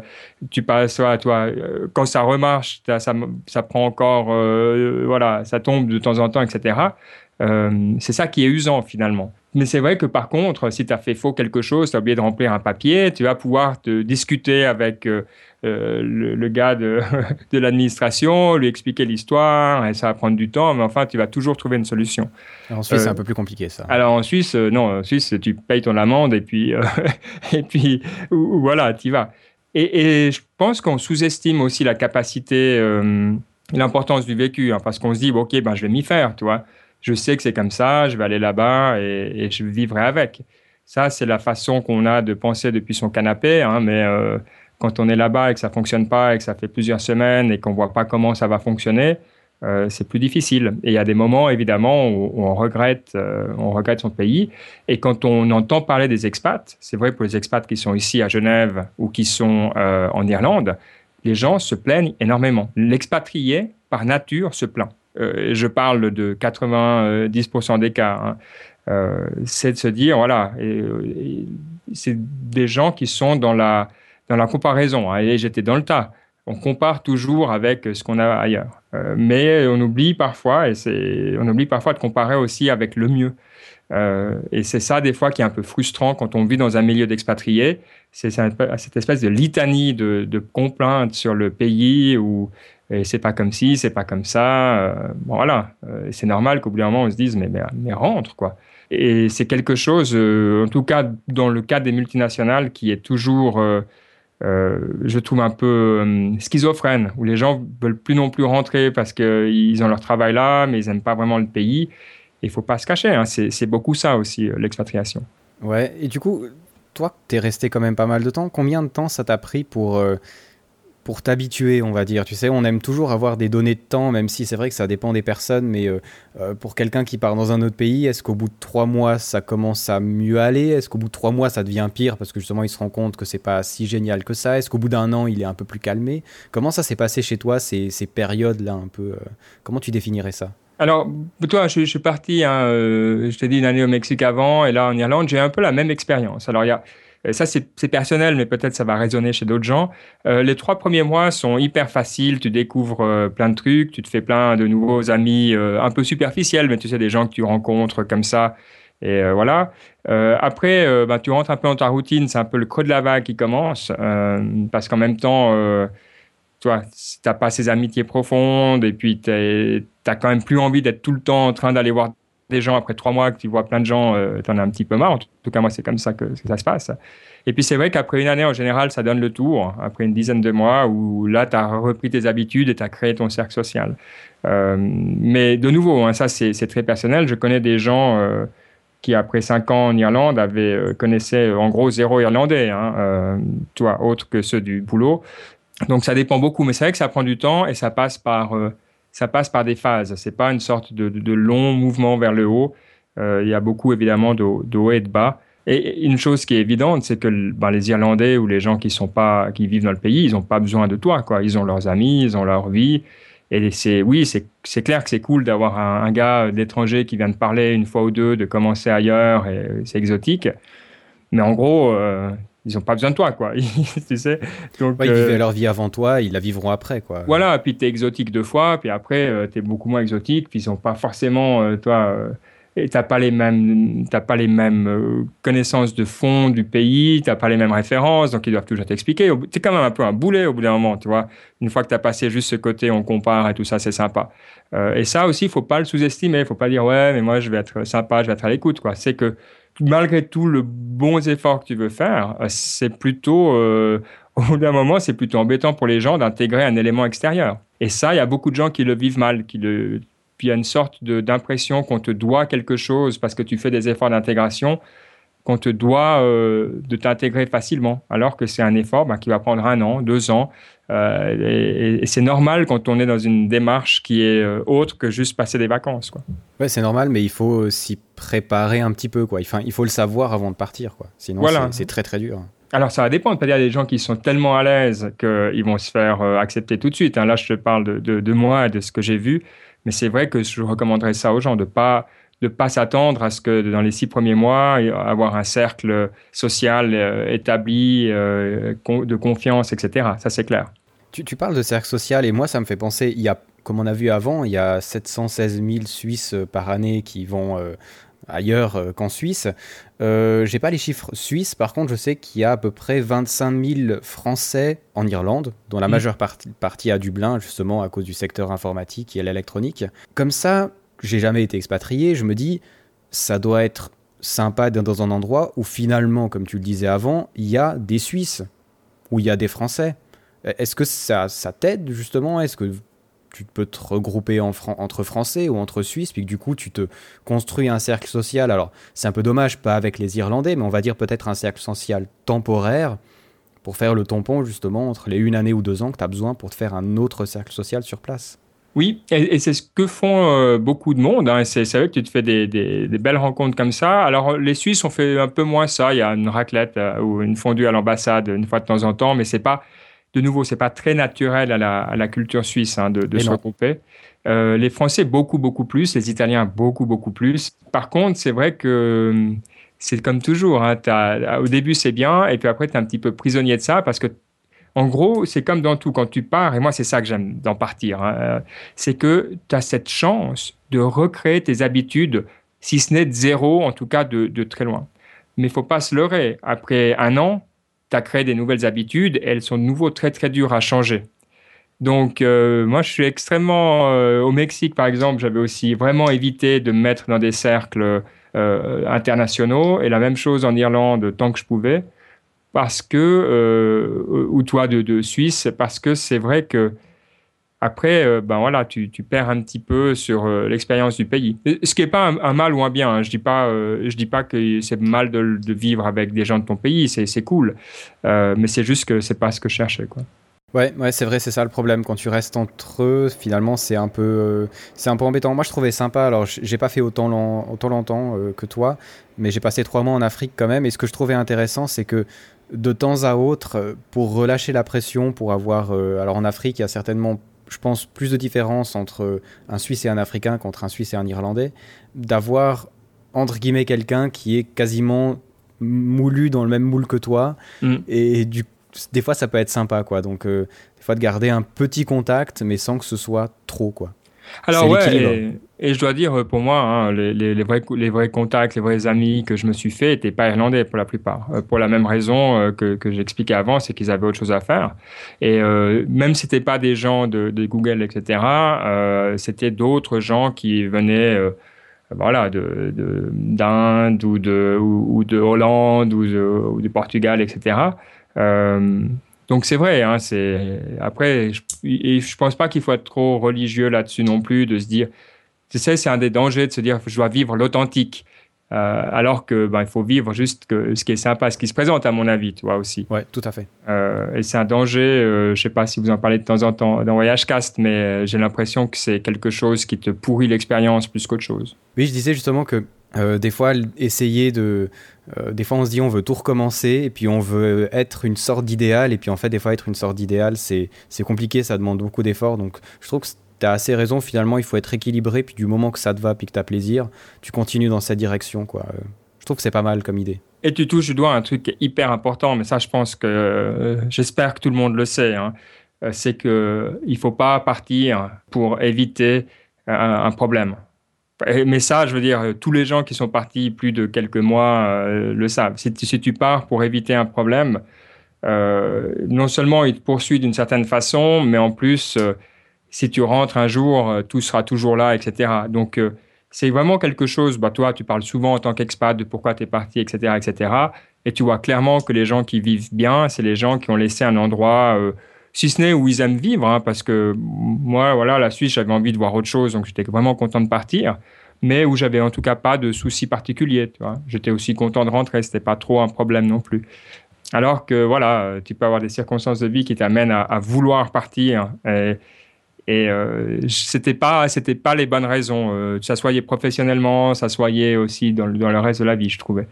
tu passes à toi, euh, quand ça remarche, ça, ça prend encore, euh, voilà, ça tombe de temps en temps, etc. Euh, c'est ça qui est usant finalement. Mais c'est vrai que par contre, si tu as fait faux quelque chose, tu as oublié de remplir un papier, tu vas pouvoir te discuter avec euh, euh, le, le gars de, de l'administration, lui expliquer l'histoire, et ça va prendre du temps, mais enfin, tu vas toujours trouver une solution. En Suisse, c'est un peu plus compliqué, ça. Alors en Suisse, non, en Suisse, tu payes ton amende et puis, et puis voilà, tu y vas. Et, et je pense qu'on sous-estime aussi la capacité, l'importance du vécu, hein, parce qu'on se dit, bon, ok, ben, je vais m'y faire, tu vois. Je sais que c'est comme ça, je vais aller là-bas et, je vivrai avec. Ça, c'est la façon qu'on a de penser depuis son canapé, hein, mais euh, quand on est là-bas et que ça fonctionne pas et que ça fait plusieurs semaines et qu'on voit pas comment ça va fonctionner, euh, c'est plus difficile. Et il y a des moments, évidemment, où, on regrette, euh, on regrette son pays. Et quand on entend parler des expats, c'est vrai pour les expats qui sont ici à Genève ou qui sont en Irlande, les gens se plaignent énormément. L'expatrié, par nature, se plaint. Euh, je parle de 90% des cas. hein. Euh, c'est de se dire, voilà, c'est des gens qui sont dans la, dans la comparaison. hein. et j'étais dans le tas. On compare toujours avec ce qu'on a ailleurs. Euh, mais on oublie parfois, et on oublie parfois de comparer aussi avec le mieux. Et c'est ça, des fois, qui est un peu frustrant quand on vit dans un milieu d'expatriés. C'est cette espèce de litanie de, de complaintes sur le pays où et c'est pas comme ci, c'est pas comme ça. Euh, bon, voilà, Euh, c'est normal qu'au bout d'un moment, on se dise, mais, mais, rentre, quoi. Et c'est quelque chose, euh, en tout cas dans le cas des multinationales, qui est toujours, je trouve, un peu schizophrène, où les gens veulent plus non plus rentrer parce qu'ils ont leur travail là, mais ils n'aiment pas vraiment le pays. Il faut pas se cacher, hein, c'est beaucoup ça aussi, l'expatriation. Ouais, et du coup, toi, t'es resté quand même pas mal de temps. Combien de temps ça t'a pris pour, euh, pour t'habituer, on va dire? Tu sais, on aime toujours avoir des données de temps, même si c'est vrai que ça dépend des personnes, mais euh, euh, pour quelqu'un qui part dans un autre pays, est-ce qu'au bout de trois mois, ça commence à mieux aller? Est-ce qu'au bout de trois mois, ça devient pire parce que justement, il se rend compte que c'est pas si génial que ça? Est-ce qu'au bout d'un an, il est un peu plus calmé? Comment ça s'est passé chez toi, ces, ces périodes-là un peu Comment tu définirais ça? Alors, toi, je, suis parti, hein, euh, je t'ai dit une année au Mexique avant, et là en Irlande, j'ai un peu la même expérience. Alors, il y a, euh, ça c'est personnel, mais peut-être ça va résonner chez d'autres gens. Euh, les trois premiers mois sont hyper faciles, tu découvres plein de trucs, tu te fais plein de nouveaux amis, un peu superficiels, mais tu sais, des gens que tu rencontres comme ça. Et voilà. Après, bah, tu rentres un peu dans ta routine, c'est un peu le creux de la vague qui commence, parce qu'en même temps, euh, toi, si t'as pas ces amitiés profondes, et puis tu as quand même plus envie d'être tout le temps en train d'aller voir des gens après trois mois que tu vois plein de gens, euh, tu en as un petit peu marre. En tout cas, moi, c'est comme ça que, ça se passe. Et puis, c'est vrai qu'après une année, en général, ça donne le tour. Après une dizaine de mois où là, tu as repris tes habitudes et tu as créé ton cercle social. Euh, mais de nouveau, hein, ça, c'est très personnel. Je connais des gens euh, qui, après cinq ans en Irlande, avaient, euh, connaissaient en gros zéro irlandais, hein, euh, toi, autre que ceux du boulot. Donc, ça dépend beaucoup. Mais c'est vrai que ça prend du temps et ça passe par. euh, ça passe par des phases. C'est pas une sorte de, long mouvement vers le haut. Euh, il y a beaucoup évidemment de, de et de bas. Et une chose qui est évidente, c'est que ben, les Irlandais ou les gens qui sont pas, qui vivent dans le pays, ils n'ont pas besoin de toi. Quoi. Ils ont leurs amis, ils ont leur vie. Et c'est, oui, c'est, clair que c'est cool d'avoir un, gars d'étranger qui vient de parler une fois ou deux, de commencer ailleurs, et c'est exotique. Mais en gros, euh, ils n'ont pas besoin de toi, quoi. tu sais? Donc, Ouais, ils euh, vivaient leur vie avant toi, ils la vivront après, quoi. voilà, puis tu es exotique deux fois, puis après, tu es beaucoup moins exotique, puis ils sont pas forcément, euh, toi, euh, et t'as pas les mêmes, pas les mêmes euh, connaissances de fond du pays, t'as pas les mêmes références, donc ils doivent toujours t'expliquer. Bout- T'es quand même un peu un boulet au bout d'un moment, tu vois. Une fois que t'as passé juste ce côté, on compare et tout ça, c'est sympa. Euh, et ça aussi, faut pas le sous-estimer. Faut pas dire ouais, mais moi je vais être sympa, je vais être à l'écoute, quoi. C'est que malgré tout le bons efforts que tu veux faire, euh, c'est plutôt euh, au bout d'un moment, c'est plutôt embêtant pour les gens d'intégrer un élément extérieur. Et ça, il y a beaucoup de gens qui le vivent mal, qui le puis il y a une sorte d'impression qu'on te doit quelque chose parce que tu fais des efforts d'intégration, qu'on te doit euh, de t'intégrer facilement, alors que c'est un effort ben, qui va prendre un an, deux ans. Euh, et et c'est normal quand on est dans une démarche qui est euh, autre que juste passer des vacances. Quoi. Ouais, c'est normal, mais il faut s'y préparer un petit peu, quoi. Enfin, il faut le savoir avant de partir, quoi. Sinon, Voilà. c'est- très très dur. Alors, ça va dépendre. Il y a des gens qui sont tellement à l'aise qu'ils vont se faire euh, accepter tout de suite. hein. Là, je te parle de, de, de moi et de ce que j'ai vu. Mais c'est vrai que je recommanderais ça aux gens, de pas de pas s'attendre à ce que dans les six premiers mois, avoir un cercle social euh, établi, euh, de confiance, etc. Ça, c'est clair. Tu, tu parles de cercle social et moi, ça me fait penser, il y a, comme on a vu avant, il y a 716 000 Suisses euh, par année qui vont euh, ailleurs qu'en Suisse. Euh, J'ai pas les chiffres suisses, par contre, je sais qu'il y a à peu près 25 000 Français en Irlande, dont la Mhm. majeure partie, partie à Dublin, justement à cause du secteur informatique et l'électronique. Comme ça, j'ai jamais été expatrié, je me dis, ça doit être sympa d'être dans un endroit où finalement, comme tu le disais avant, il y a des Suisses, où il y a des Français. Est-ce que ça, ça t'aide justement? Est-ce que tu peux te regrouper entre Français ou entre Suisses, puis que du coup tu te construis un cercle social? Alors c'est un peu dommage, pas avec les Irlandais, mais on va dire peut-être un cercle social temporaire pour faire le tampon justement entre les une année ou deux ans que tu as besoin pour te faire un autre cercle social sur place. Oui, et, et c'est ce que font euh, beaucoup de monde. Hein, c'est vrai que tu te fais des, des- des belles rencontres comme ça. Alors, les Suisses ont fait un peu moins ça. Il y a une raclette euh, ou une fondue à l'ambassade une fois de temps en temps, mais c'est pas, de nouveau, c'est pas très naturel à la, à la culture suisse hein, de, de se non. regrouper. Euh, les Français, beaucoup, beaucoup plus. Les Italiens, beaucoup, beaucoup plus. Par contre, c'est vrai que hum, c'est comme toujours. hein, au début, c'est bien, et puis après, tu es un petit peu prisonnier de ça parce que en gros, c'est comme dans tout, quand tu pars, et moi c'est ça que j'aime d'en partir, hein, euh, c'est que tu as cette chance de recréer tes habitudes, si ce n'est de zéro, en tout cas de, très loin. Mais il faut pas se leurrer. Après un an, tu as créé des nouvelles habitudes, et elles sont de nouveau très très dures à changer. Donc, euh, moi, je suis extrêmement. euh, au Mexique, par exemple, j'avais aussi vraiment évité de me mettre dans des cercles internationaux, et la même chose en Irlande tant que je pouvais parce que, euh, ou toi de, de Suisse, parce que c'est vrai que après, euh, ben voilà, tu, tu perds un petit peu sur euh, l'expérience du pays. Ce qui n'est pas un, mal ou un bien. hein. Je dis pas, je dis pas que c'est mal de, de vivre avec des gens de ton pays. C'est cool, mais c'est juste que c'est pas ce que je cherchais, quoi. Ouais, ouais, c'est vrai, c'est ça le problème. Quand tu restes entre eux, finalement, c'est un peu, c'est un peu embêtant. Moi, je trouvais sympa. Alors, j'ai pas fait autant, long- longtemps que toi, mais j'ai passé trois mois en Afrique quand même. Et ce que je trouvais intéressant, c'est que de temps à autre, euh, pour relâcher la pression, pour avoir, euh, alors en Afrique, il y a certainement, je pense, plus de différence entre un Suisse et un Africain qu'entre un Suisse et un Irlandais, d'avoir entre guillemets quelqu'un qui est quasiment moulu dans le même moule que toi, Mm. et du des fois ça peut être sympa quoi. Donc euh, des fois de garder un petit contact mais sans que ce soit trop quoi Alors ouais, et, et je dois dire euh, pour moi, hein, les, les- les vrais, cou- les vrais contacts, les vrais amis que je me suis fait n'étaient pas irlandais pour la plupart. Euh, pour la même raison euh, que, que j'expliquais avant, c'est qu'ils avaient autre chose à faire. Et euh, même si c'était pas des gens de, de Google, etc., c'était d'autres gens qui venaient, voilà, de de- d'Inde ou de ou, ou de Hollande ou de, ou du Portugal, etc. Euh, donc c'est vrai, hein, c'est après, je, et je pense pas qu'il faut être trop religieux là-dessus non plus, de se dire, tu sais, c'est un des dangers de se dire, je dois vivre l'authentique, Euh, alors que ben, il faut vivre juste que, ce qui est sympa, ce qui se présente à mon avis, tu vois aussi. ouais tout à fait Euh, et c'est un danger, euh, je sais pas si vous en parlez de temps en temps dans Voyage Cast, mais euh, j'ai l'impression que c'est quelque chose qui te pourrit l'expérience plus qu'autre chose. oui je disais justement que des fois essayer de euh, des fois on se dit on veut tout recommencer et puis on veut être une sorte d'idéal et puis en fait des fois être une sorte d'idéal c'est compliqué ça demande beaucoup d'efforts donc je trouve que c- t'as assez raison, finalement, il faut être équilibré, puis du moment que ça te va, puis que t'as plaisir, tu continues dans cette direction, quoi. Euh, Je trouve que c'est pas mal comme idée. Et tu touches du doigt un truc hyper important, mais ça, je pense que euh, j'espère que tout le monde le sait. hein. Euh, c'est que il faut pas partir pour éviter un problème. Mais ça, je veux dire, euh, tous les gens qui sont partis plus de quelques mois euh, le savent. Si tu, pars pour éviter un problème, euh, non seulement il te poursuit d'une certaine façon, mais en plus, si tu rentres un jour, tout sera toujours là, etc. Donc, c'est vraiment quelque chose, bah, toi, tu parles souvent en tant qu'expat de pourquoi tu es parti, etc., etc. Et tu vois clairement que les gens qui vivent bien, c'est les gens qui ont laissé un endroit, si ce n'est où ils aiment vivre, hein, parce que moi, voilà, la Suisse, j'avais envie de voir autre chose, donc j'étais vraiment content de partir, mais où j'avais en tout cas pas de soucis particuliers. J'étais aussi content de rentrer, c'était pas trop un problème non plus. Alors que, voilà, tu peux avoir des circonstances de vie qui t'amènent à, vouloir partir. Et, et euh, c'était pas, c'était pas les bonnes raisons. Euh, ça soyait professionnellement, ça soyait aussi dans, le- dans le reste de la vie, je trouvais.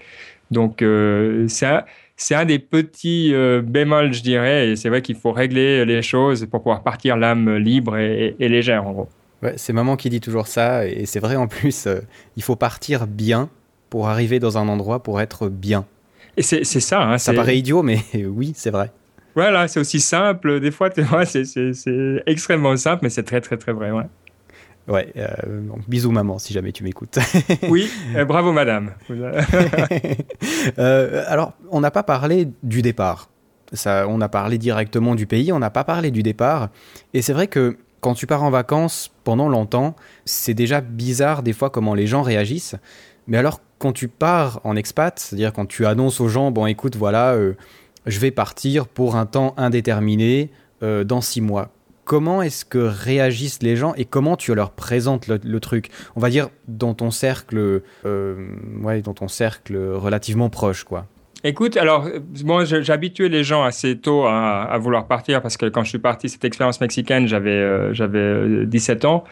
Donc euh, un, c'est un des petits euh, bémols, je dirais. Et c'est vrai qu'il faut régler les choses pour pouvoir partir l'âme libre et, légère, en gros. Ouais, c'est maman qui dit toujours ça, et c'est vrai en plus, euh, il faut partir bien pour arriver dans un endroit pour être bien. Et c'est c'est ça. Hein, Ça paraît idiot, mais oui, c'est vrai. Voilà, c'est aussi simple. Des fois, c'est- extrêmement simple, mais c'est très, très, très vrai. Ouais. Ouais, euh, donc, bisous maman si jamais tu m'écoutes. Oui, euh, bravo, madame. Euh, alors, on n'a pas parlé du départ. Ça, on a parlé directement du pays, on n'a pas parlé du départ. Et c'est vrai que quand tu pars en vacances pendant longtemps, c'est déjà bizarre des fois comment les gens réagissent. Mais alors, quand tu pars en expat, c'est-à-dire quand tu annonces aux gens, bon écoute, voilà, je vais partir pour un temps indéterminé dans six mois. Comment est-ce que réagissent les gens et comment tu leur présentes le, truc? On va dire dans ton cercle, euh, ouais, dans ton cercle relativement proche, quoi. Écoute, alors, euh, moi, je- j'habituais les gens assez tôt à, vouloir partir parce que quand je suis parti, cette expérience mexicaine, j'avais euh, j'avais euh, 17 ans.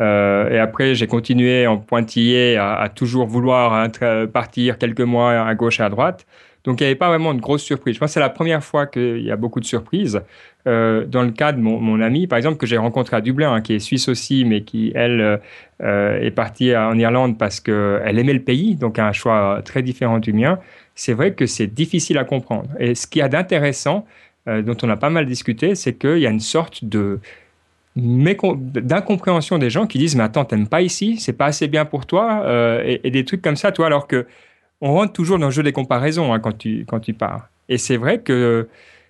Euh, et après, j'ai continué en pointillé à, toujours vouloir hein, partir quelques mois à gauche et à droite. Donc, il n'y avait pas vraiment de grosses surprises. Je pense que c'est la première fois qu'il y a beaucoup de surprises. Euh, dans le cas de mon, mon ami, par exemple, que j'ai rencontré à Dublin, hein, qui est suisse aussi, mais qui, elle, euh, est partie en Irlande parce qu'elle aimait le pays, donc un choix très différent du mien c'est vrai que c'est difficile à comprendre. Et ce qu'il y a d'intéressant, euh, dont on a pas mal discuté, c'est qu'il y a une sorte de d'incompréhension des gens qui disent mais attends t'aimes pas ici? C'est pas assez bien pour toi et des trucs comme ça toi alors que on rentre toujours dans le jeu des comparaisons hein, quand tu quand tu pars. Et c'est vrai que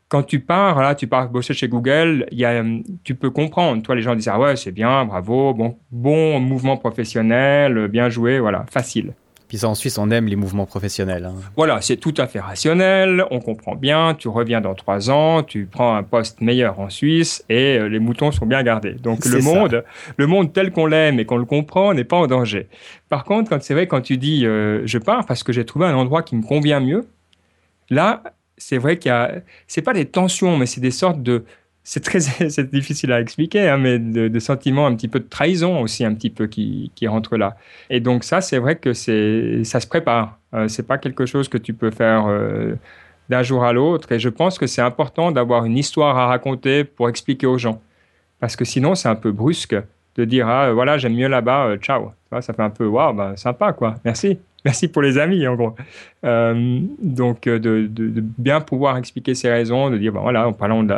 quand tu pars là tu pars bosser chez Google hum, tu peux comprendre. Toi les gens disent ah ouais c'est bien bravo bon bon mouvement professionnel bien joué voilà facile Puis ça, en Suisse, on aime les mouvements professionnels. hein. voilà, c'est tout à fait rationnel, on comprend bien, tu reviens dans trois ans, tu prends un poste meilleur en Suisse et euh, les moutons sont bien gardés. Donc le ça. monde, le monde tel qu'on l'aime et qu'on le comprend n'est pas en danger. Par contre, quand c'est vrai, quand tu dis euh, je pars parce que j'ai trouvé un endroit qui me convient mieux, là, c'est vrai qu'il y a, c'est pas des tensions, mais c'est des sortes de, c'est très, c'est difficile à expliquer, hein, mais de, sentiments un petit peu de trahison aussi, un petit peu qui, qui rentrent là. Et donc ça, c'est vrai que ça se prépare. Euh, c'est pas quelque chose que tu peux faire euh, d'un jour à l'autre. Et je pense que c'est important d'avoir une histoire à raconter pour expliquer aux gens, parce que sinon c'est un peu brusque de dire ah voilà j'aime mieux là-bas, euh, ciao. Ça fait un peu waouh, ben, sympa quoi. Merci, merci pour les amis en gros. Euh, donc euh, de, bien pouvoir expliquer ses raisons, de dire ben, voilà en parlant de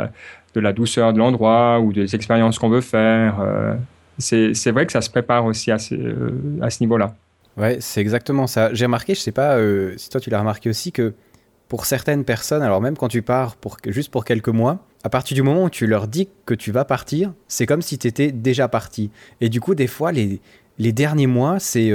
de la douceur de l'endroit ou des expériences qu'on veut faire. euh, c'est vrai que ça se prépare aussi à ce, euh, ce niveau-là. Ouais, c'est exactement ça. J'ai remarqué, je sais pas euh, si toi tu l'as remarqué aussi, que pour certaines personnes, alors même quand tu pars pour, juste pour quelques mois, à partir du moment où tu leur dis que tu vas partir, c'est comme si tu étais déjà parti. Et du coup, des fois, les, les derniers mois, c'est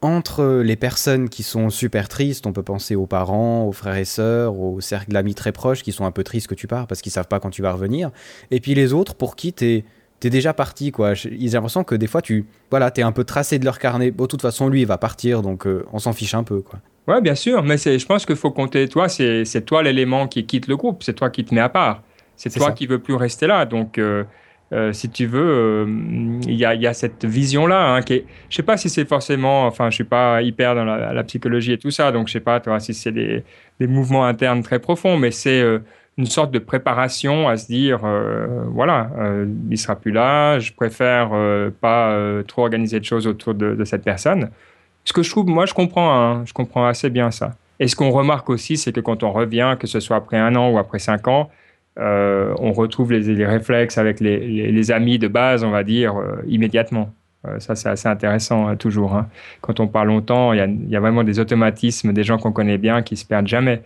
entre les personnes qui sont super tristes, on peut penser aux parents, aux frères et sœurs, aux cercles d'amis très proches qui sont un peu tristes que tu pars parce qu'ils savent pas quand tu vas revenir. Et puis les autres pour qui t'es t'es déjà parti quoi. J'ai j'ai l'impression que des fois tu voilà t'es un peu tracé de leur carnet. Bon, de toute façon lui il va partir donc euh, on s'en fiche un peu quoi. Ouais, bien sûr, mais c'est, je pense qu'il faut compter toi, c'est, c'est toi l'élément qui quitte le groupe, c'est toi qui te mets à part, c'est C'est toi ça. qui veux plus rester là. Donc, euh, euh, si tu veux, euh, il y, a, cette vision-là. Hein, qui sais pas si c'est forcément, enfin, je suis pas hyper dans la, psychologie et tout ça, donc je sais pas, toi, si c'est des, des mouvements internes très profonds, mais c'est euh, une sorte de préparation à se dire, voilà, il sera plus là, je préfère pas trop organiser de choses autour de, de cette personne. Ce que je trouve, moi, je comprends, hein, je comprends assez bien ça. Et ce qu'on remarque aussi, c'est que quand on revient, que ce soit après un an ou après cinq ans, euh, on retrouve les, réflexes avec les, amis de base, on va dire, euh, immédiatement. Euh, ça, c'est assez intéressant euh, toujours. hein. Quand on parle longtemps, il y a, vraiment des automatismes, des gens qu'on connaît bien qui se perdent jamais.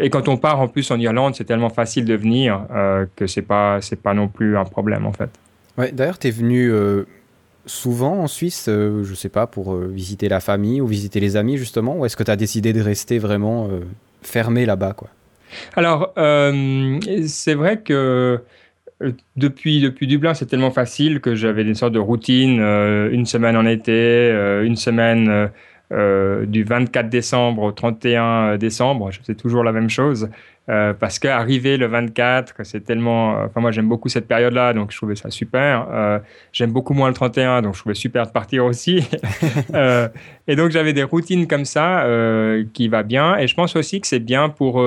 Et quand on part en plus en Irlande, c'est tellement facile de venir que c'est pas pas non plus un problème en fait. Ouais, d'ailleurs, t'es venu euh, souvent en Suisse, euh, je sais pas, pour visiter la famille ou visiter les amis justement, ou est-ce que t'as décidé de rester vraiment fermé là-bas, quoi? Alors, euh, c'est vrai que euh, depuis, depuis Dublin, c'est tellement facile que j'avais une sorte de routine, euh, une semaine en été, une semaine du 24 décembre au 31 décembre, je faisais toujours la même chose. parce qu'arriver le 24, c'est tellement... Enfin, moi, j'aime beaucoup cette période-là, donc je trouvais ça super. J'aime beaucoup moins le 31, donc je trouvais super de partir aussi. Et donc, j'avais des routines comme ça qui va bien. Et je pense aussi que c'est bien pour...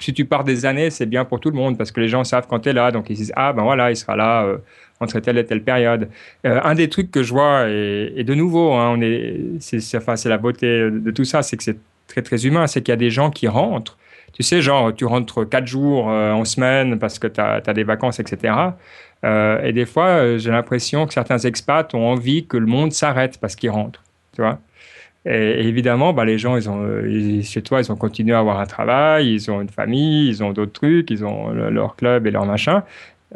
si tu pars des années, c'est bien pour tout le monde parce que les gens savent quand tu es là. Donc, ils se disent, ah ben voilà, il sera là euh, entre telle et telle période. Euh, un des trucs que je vois, et, de nouveau, hein, on est, c'est, enfin, c'est la beauté de tout ça, c'est que c'est très, très humain. C'est qu'il y a des gens qui rentrent. Tu sais, genre, tu rentres quatre jours euh, en semaine parce que tu as, des vacances, etc. Et des fois, j'ai l'impression que certains expats ont envie que le monde s'arrête parce qu'ils rentrent. Tu vois et, évidemment, bah, les gens, euh, chez toi, ils ont continué à avoir un travail, ils ont une famille, ils ont d'autres trucs, ils ont le- leur club et leur machin.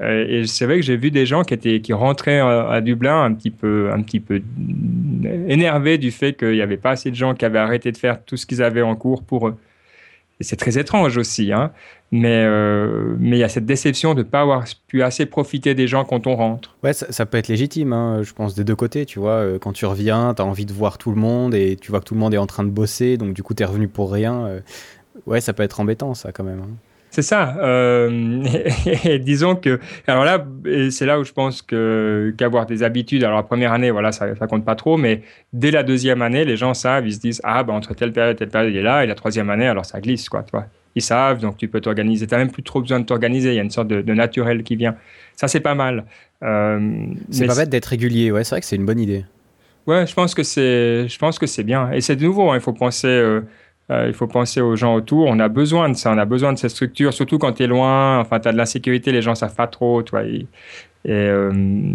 Euh, et c'est vrai que j'ai vu des gens qui étaient qui rentraient euh, à Dublin un petit peu un petit peu énervés du fait qu'il n'y avait pas assez de gens qui avaient arrêté de faire tout ce qu'ils avaient en cours pour eux. C'est très étrange aussi, hein. Mais euh, mais il y a cette déception de ne pas avoir pu assez profiter des gens quand on rentre. Ouais, ça, peut être légitime, hein, je pense, des deux côtés, tu vois. euh, Quand tu reviens, t'as envie de voir tout le monde et tu vois que tout le monde est en train de bosser, donc du coup, t'es revenu pour rien. euh, Ouais, ça peut être embêtant, ça, quand même. hein. C'est ça. euh, et, disons que, alors là, c'est là où je pense que qu'avoir des habitudes. Alors la première année, voilà, ça, ça compte pas trop, mais dès la deuxième année, les gens savent, ils se disent ah ben entre telle période, et telle période, il est là, et la troisième année, alors ça glisse quoi, tu vois. Ils savent, donc tu peux t'organiser. T'as même plus trop besoin de t'organiser. Il y a une sorte de, de naturel qui vient. Ça c'est pas mal. Euh, C'est pas bête d'être régulier, ouais, c'est vrai que c'est une bonne idée. Ouais, je pense que c'est, je pense que c'est bien. Et c'est de nouveau, hein, il faut penser, euh, euh, il faut penser aux gens autour. On a besoin de ça, on a besoin de cette structure, surtout quand tu es loin. Enfin, tu as de l'insécurité, les gens savent pas trop, tu vois. Euh,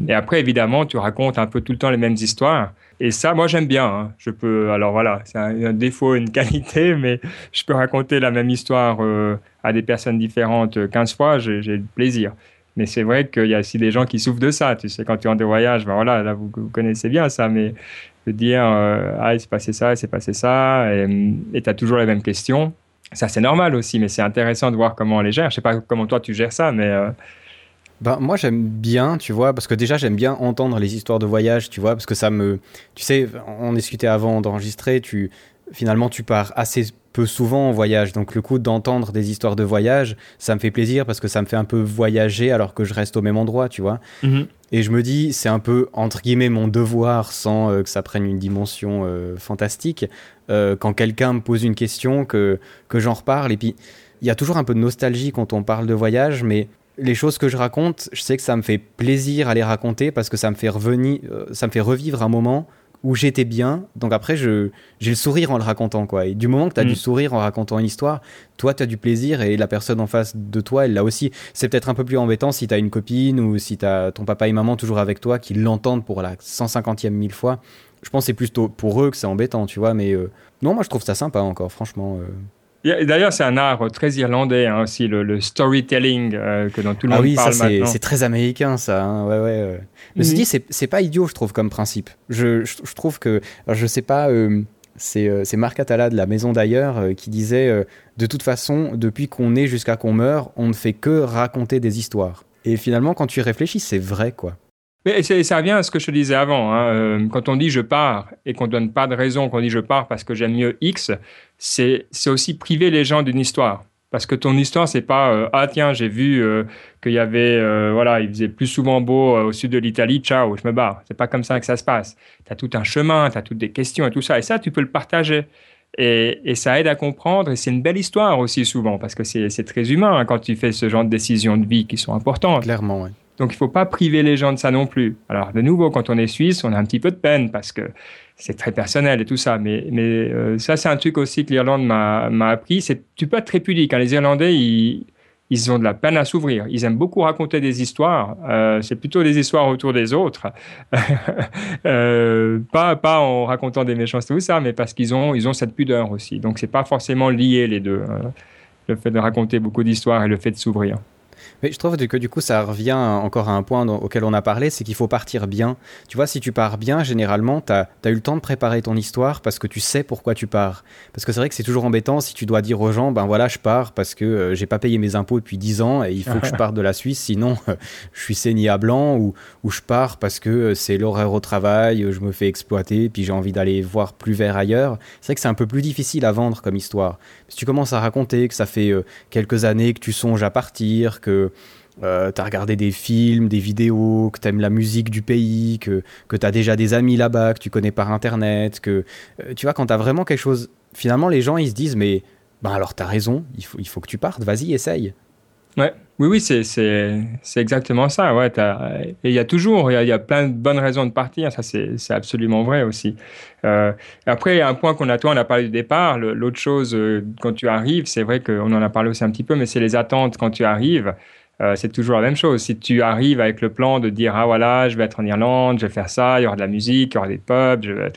et après, évidemment, tu racontes un peu tout le temps les mêmes histoires. Et ça, moi, j'aime bien. hein. Je peux, alors voilà, c'est un, défaut, une qualité, mais je peux raconter la même histoire euh, à des personnes différentes euh, 15 fois, j'ai du plaisir. Mais c'est vrai qu'il y a aussi des gens qui souffrent de ça. Tu sais, quand tu es en des voyages, ben voilà, là, vous, vous connaissez bien ça, mais de dire, euh, ah, il s'est passé ça, il s'est passé ça, et tu as toujours les mêmes questions. Ça, c'est normal aussi, mais c'est intéressant de voir comment on les gère. Je sais pas comment toi tu gères ça, mais euh, Ben, moi, j'aime bien, tu vois, parce que déjà, j'aime bien entendre les histoires de voyage, tu vois, parce que ça me. Tu sais, on discutait avant d'enregistrer, tu. Finalement, tu pars assez peu souvent en voyage. Donc, le coup d'entendre des histoires de voyage, ça me fait plaisir parce que ça me fait un peu voyager alors que je reste au même endroit, tu vois. Et je me dis, c'est un peu, entre guillemets, mon devoir sans euh, que ça prenne une dimension euh, fantastique. euh, quand quelqu'un me pose une question, que, que j'en reparle. Et puis, il y a toujours un peu de nostalgie quand on parle de voyage, mais les choses que je raconte, je sais que ça me fait plaisir à les raconter parce que ça me fait revenir, ça me fait revivre un moment où j'étais bien. Donc après, je, j'ai le sourire en le racontant, quoi. Et du moment que tu as Mm. du sourire en racontant une histoire, toi, tu as du plaisir et la personne en face de toi, elle l'a aussi. C'est peut-être un peu plus embêtant si tu as une copine ou si tu as ton papa et maman toujours avec toi qui l'entendent pour la 150e mille fois. Je pense que c'est plutôt pour eux que c'est embêtant, tu vois. Mais euh, non, moi, je trouve ça sympa encore, franchement. euh. D'ailleurs, c'est un art très irlandais hein, aussi, le, le storytelling euh, que dont tout le Ah monde oui, ça parle c'est maintenant. c'est très américain ça. hein, Ouais ouais. euh. Mais Mhm. dit, c'est pas idiot, je trouve comme principe. Je, je, je trouve que, alors, je sais pas, euh, c'est euh, c'est Marc Atala de la Maison d'ailleurs qui disait, de toute façon, depuis qu'on est jusqu'à qu'on meurt, on ne fait que raconter des histoires. Et finalement, quand tu y réfléchis, c'est vrai quoi. Mais ça revient à ce que je te disais avant. hein, euh, quand on dit je pars et qu'on donne pas de raison, qu'on dit je pars parce que j'aime mieux X, c'est aussi priver les gens d'une histoire. Parce que ton histoire, c'est pas euh, ah tiens j'ai vu euh, qu'il y avait voilà il faisait plus souvent beau au sud de l'Italie, ciao je me barre. C'est pas comme ça que ça se passe. Tu as tout un chemin, tu as toutes des questions et tout ça et ça tu peux le partager. Et, et ça aide à comprendre. Et c'est une belle histoire aussi souvent, parce que c'est très humain hein, quand tu fais ce genre de décisions de vie qui sont importantes. Clairement, ouais. Donc il faut pas priver les gens de ça non plus. Alors de nouveau, quand on est suisse, on a un petit peu de peine parce que c'est très personnel et tout ça. Mais, euh, ça, c'est un truc aussi que l'Irlande m'a appris. C'est tu peux être très pudique. hein. Les Irlandais, ils, ont de la peine à s'ouvrir. Ils aiment beaucoup raconter des histoires. Euh, c'est plutôt des histoires autour des autres. Euh, pas, en racontant des méchancetés ou ça, mais parce qu'ils ont, cette pudeur aussi. Donc c'est pas forcément lié les deux. euh, le fait de raconter beaucoup d'histoires et le fait de s'ouvrir. Mais je trouve que du coup, ça revient encore à un point auquel on a parlé, c'est qu'il faut partir bien. Tu vois, si tu pars bien, généralement, tu as, eu le temps de préparer ton histoire parce que tu sais pourquoi tu pars. Parce que c'est vrai que c'est toujours embêtant si tu dois dire aux gens, ben voilà, je pars parce que euh, j'ai pas payé mes impôts depuis 10 ans et il faut que je parte de la Suisse, sinon euh, je suis saigné à blanc, ou, ou je pars parce que euh, c'est l'horaire au travail, je me fais exploiter, puis j'ai envie d'aller voir plus vert ailleurs. C'est vrai que c'est un peu plus difficile à vendre comme histoire. Si tu commences à raconter que ça fait euh, quelques années que tu songes à partir, que euh, tu as regardé des films, des vidéos, que tu aimes la musique du pays, que, que tu as déjà des amis là-bas, que tu connais par Internet, que euh, tu vois, quand tu as vraiment quelque chose, finalement, les gens, ils se disent, mais ben alors tu as raison, il faut, il faut que tu partes, vas-y, essaye. Ouais. Oui, oui, c'est, exactement ça. Ouais, et il y a toujours, il y a, plein de bonnes raisons de partir. Ça, c'est, absolument vrai aussi. Euh, après, un point qu'on a, toi, on a parlé du départ. L'autre chose, euh, quand tu arrives, c'est vrai qu'on en a parlé aussi un petit peu, mais c'est les attentes quand tu arrives. Euh, c'est toujours la même chose. Si tu arrives avec le plan de dire, ah voilà, je vais être en Irlande, je vais faire ça, il y aura de la musique, il y aura des pubs, je vais,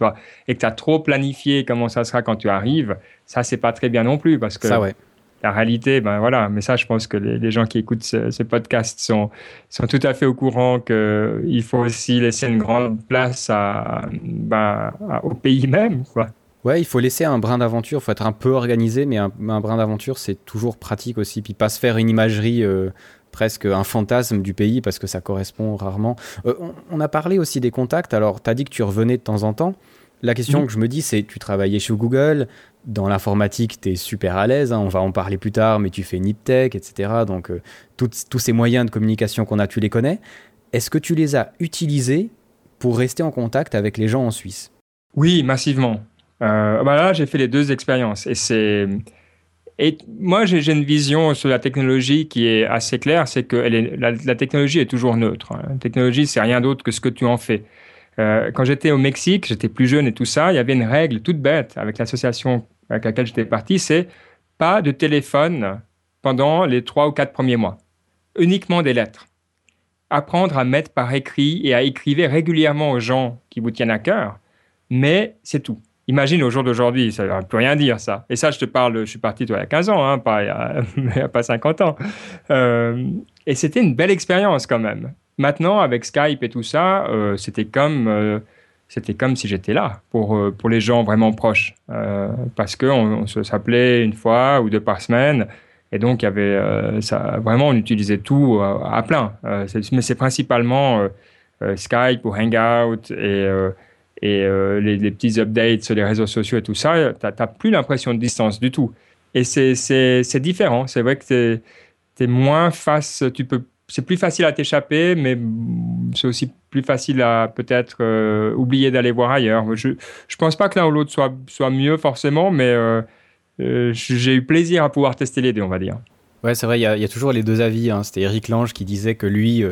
et que tu as trop planifié comment ça sera quand tu arrives, ça, c'est pas très bien non plus parce que Ça, ouais. La réalité, ben voilà, mais ça, je pense que les, les gens qui écoutent ce, ce podcast sont, sont tout à fait au courant qu'il faut aussi laisser une grande place à, ben, à- au pays même, quoi. Ouais, il faut laisser un brin d'aventure, il faut être un peu organisé, mais un, un brin d'aventure, c'est toujours pratique aussi. Puis pas se faire une imagerie, euh, presque un fantasme du pays, parce que ça correspond rarement. Euh, on, on a parlé aussi des contacts, alors tu as dit que tu revenais de temps en temps. La question Mhm. que je me dis, c'est tu travaillais chez Google, dans l'informatique, tu es super à l'aise, hein, on va en parler plus tard, mais tu fais Niptech, etc. Donc euh, tous ces moyens de communication qu'on a, tu les connais. Est-ce que tu les as utilisés pour rester en contact avec les gens en Suisse? Oui, massivement. Euh, ben là, j'ai fait les deux expériences et c'est. Et moi, j'ai une vision sur la technologie qui est assez claire, c'est que la technologie est toujours neutre. hein. La technologie, c'est rien d'autre que ce que tu en fais. Euh, quand j'étais au Mexique, j'étais plus jeune et tout ça, il y avait une règle toute bête avec l'association avec laquelle j'étais parti, c'est pas de téléphone pendant les trois ou quatre premiers mois. Uniquement des lettres. Apprendre à mettre par écrit et à écrire régulièrement aux gens qui vous tiennent à cœur, mais c'est tout. Imagine au jour d'aujourd'hui, ça ne veut plus rien dire ça. Et ça, je te parle, je suis parti toi il y a 15 ans, hein, pas il y a, il y a pas 50 ans. Euh, et c'était une belle expérience quand même. Maintenant, avec Skype et tout ça, euh, c'était comme, euh, c'était comme si j'étais là pour, euh, pour les gens vraiment proches. Euh, parce qu'on on se s'appelait une fois ou deux par semaine. Et donc, avait, euh, ça, vraiment, on utilisait tout à plein. Mais c'est principalement Skype ou Hangout et, et les, les petits updates sur les réseaux sociaux et tout ça. Tu n'as plus l'impression de distance du tout. Et c'est différent. C'est vrai que tu es, moins face. Tu peux, c'est plus facile à t'échapper, mais c'est aussi plus facile à peut-être euh, oublier d'aller voir ailleurs. Je ne pense pas que l'un ou l'autre soit, soit mieux forcément, mais euh, euh, j'ai eu plaisir à pouvoir tester les deux, on va dire. Ouais, c'est vrai, il y, a- toujours les deux avis. hein. C'était Eric Lange qui disait que lui,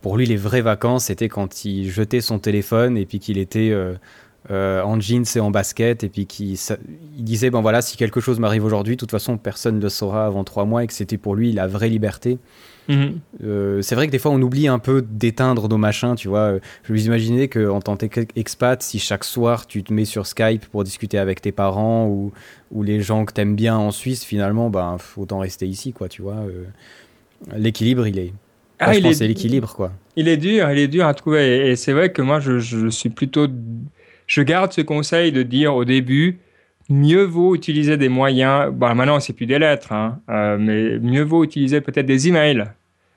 pour lui, les vraies vacances, c'était quand il jetait son téléphone et puis qu'il était en jeans et en basket et puis qu'il sa- il disait, ben voilà, si quelque chose m'arrive aujourd'hui, de toute façon, personne ne le saura avant trois mois et que c'était pour lui la vraie liberté. Euh, c'est vrai que des fois, on oublie un peu d'éteindre nos machins, tu vois. Je vous imaginais qu'en tant qu'expat, si chaque soir tu te mets sur Skype pour discuter avec tes parents ou, ou les gens que t'aimes bien en Suisse, finalement, ben, autant rester ici, quoi, tu vois. Euh, L'équilibre, il est. Ah, Enfin, je il pense est- c'est l'équilibre, quoi. Il est dur, il est dur à trouver. Et, et c'est vrai que moi, je, je suis plutôt. Je garde ce conseil de dire au début, mieux vaut utiliser des moyens. Bon, maintenant, c'est plus des lettres, hein, euh, mais mieux vaut utiliser peut-être des emails.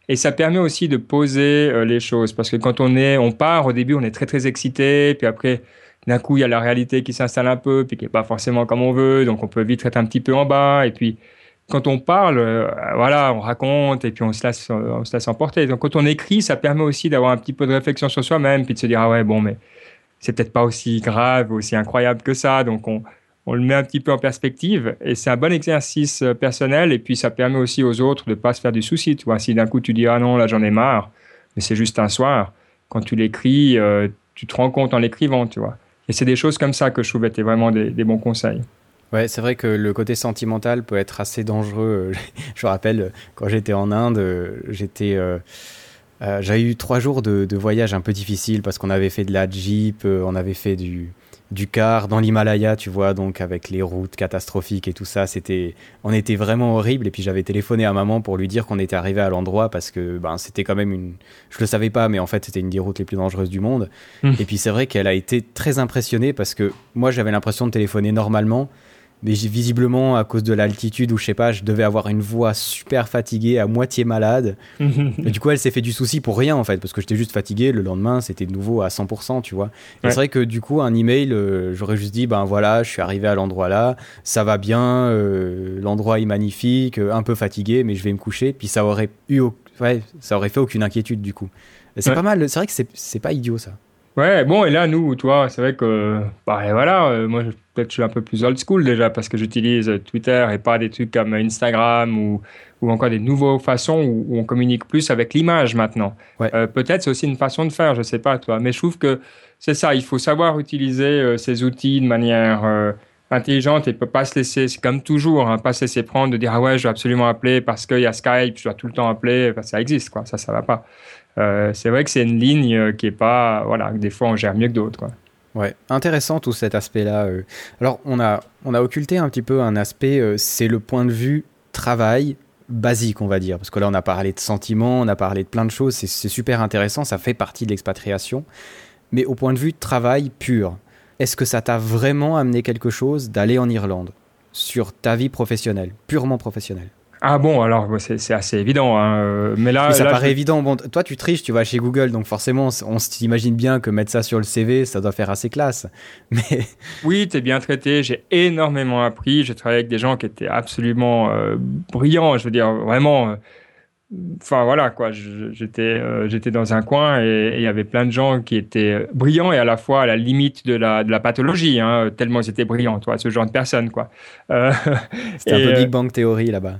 Et ça permet aussi de poser euh, les choses. Parce que quand on est, on part, au début, on est très, très excité. Puis après, d'un coup, il y a la réalité qui s'installe un peu, puis qui n'est pas forcément comme on veut. Donc, on peut vite être un petit peu en bas. Et puis, quand on parle, euh, voilà, on raconte et puis on se laisse, on se laisse emporter. Donc, quand on écrit, ça permet aussi d'avoir un petit peu de réflexion sur soi-même, puis de se dire, ah ouais, bon, mais c'est peut-être pas aussi grave, aussi incroyable que ça. Donc, on, on le met un petit peu en perspective et c'est un bon exercice euh, personnel et puis ça permet aussi aux autres de ne pas se faire du souci. Tu vois, si d'un coup tu dis ah non là j'en ai marre, mais c'est juste un soir. Quand tu l'écris, euh, tu te rends compte en l'écrivant, tu vois. Et c'est des choses comme ça que je trouve étaient vraiment des, bons conseils. Ouais, c'est vrai que le côté sentimental peut être assez dangereux. Je me rappelle, quand j'étais en Inde, euh, j'étais, j'avais eu trois jours de, voyage un peu difficile parce qu'on avait fait de la jeep, on avait fait du, du car dans l'Himalaya, tu vois, donc avec les routes catastrophiques et tout ça, c'était, on était vraiment horrible. Et puis j'avais téléphoné à maman pour lui dire qu'on était arrivé à l'endroit parce que ben c'était quand même une, je le savais pas, mais en fait c'était une des routes les plus dangereuses du monde. Mhm. Et puis c'est vrai qu'elle a été très impressionnée parce que moi j'avais l'impression de téléphoner normalement. Mais visiblement, à cause de l'altitude ou je sais pas, je devais avoir une voix super fatiguée, à moitié malade. Et du coup, elle s'est fait du souci pour rien en fait, parce que j'étais juste fatigué. Le lendemain, c'était de nouveau à 100%, tu vois. Ouais. c'est vrai que du coup, un email, euh, j'aurais juste dit, ben voilà, je suis arrivé à l'endroit là, ça va bien, euh, l'endroit est magnifique, euh, un peu fatigué, mais je vais me coucher. Puis ça aurait eu, ouais, ça aurait fait aucune inquiétude du coup. C'est Ouais. pas mal. C'est vrai que c'est- pas idiot ça. Ouais, bon, et là, nous, toi, c'est vrai que, bah, et voilà, euh, moi, je- peut-être je suis un peu plus old school déjà parce que j'utilise Twitter et pas des trucs comme Instagram ou, ou encore des nouvelles façons où, où on communique plus avec l'image maintenant. Ouais. Euh, peut-être c'est aussi une façon de faire, je sais pas, toi, mais je trouve que c'est ça, il faut savoir utiliser euh, ces outils de manière euh, intelligente et peut pas se laisser, c'est comme toujours, hein, pas se laisser prendre de dire ah ouais, je dois absolument appeler parce qu'il y a Skype, je dois tout le temps appeler, Enfin, ça existe, quoi, ça, ça va pas. C'est vrai que c'est une ligne qui est pas, voilà, des fois on gère mieux que d'autres, quoi. Ouais, intéressant tout cet aspect-là. euh. Alors, on a, on a occulté un petit peu un aspect, euh, c'est le point de vue travail basique, on va dire. Parce que là, on a parlé de sentiments, on a parlé de plein de choses, c'est- c'est super intéressant, ça fait partie de l'expatriation. Mais au point de vue travail pur, est-ce que ça t'a vraiment amené quelque chose d'aller en Irlande sur ta vie professionnelle, purement professionnelle? Ah bon, alors c'est assez évident, hein, euh, mais là, ça là, paraît je- évident. Bon, toi, tu triches, tu vas chez Google, donc forcément, on s'imagine bien que mettre ça sur le CV, ça doit faire assez classe. Mais Oui, tu es bien traité. J'ai énormément appris. J'ai travaillé avec des gens qui étaient absolument euh, brillants. Je veux dire, vraiment. euh, Enfin, voilà, quoi. J'étais euh, j'étais dans un coin et il y avait plein de gens qui étaient brillants et à la fois à la limite de la, de la pathologie, hein, tellement ils étaient brillants, toi, ce genre de personnes, quoi. Euh, c'était un peu Big Bang Theory là-bas.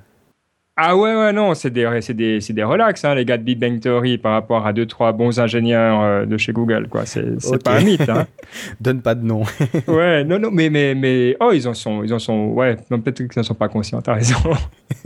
Ah ouais, ouais, non, c'est des, c'est des, des relax, hein, les gars de Big Bang Theory, par rapport à deux, trois bons ingénieurs euh, de chez Google, quoi. C'est c'est Ok. pas un mythe, hein. Donne pas de nom. Ouais, non, non, mais, mais, mais, oh, ils en sont, ils en sont, ouais, peut-être qu'ils n'en sont pas conscients, t'as raison.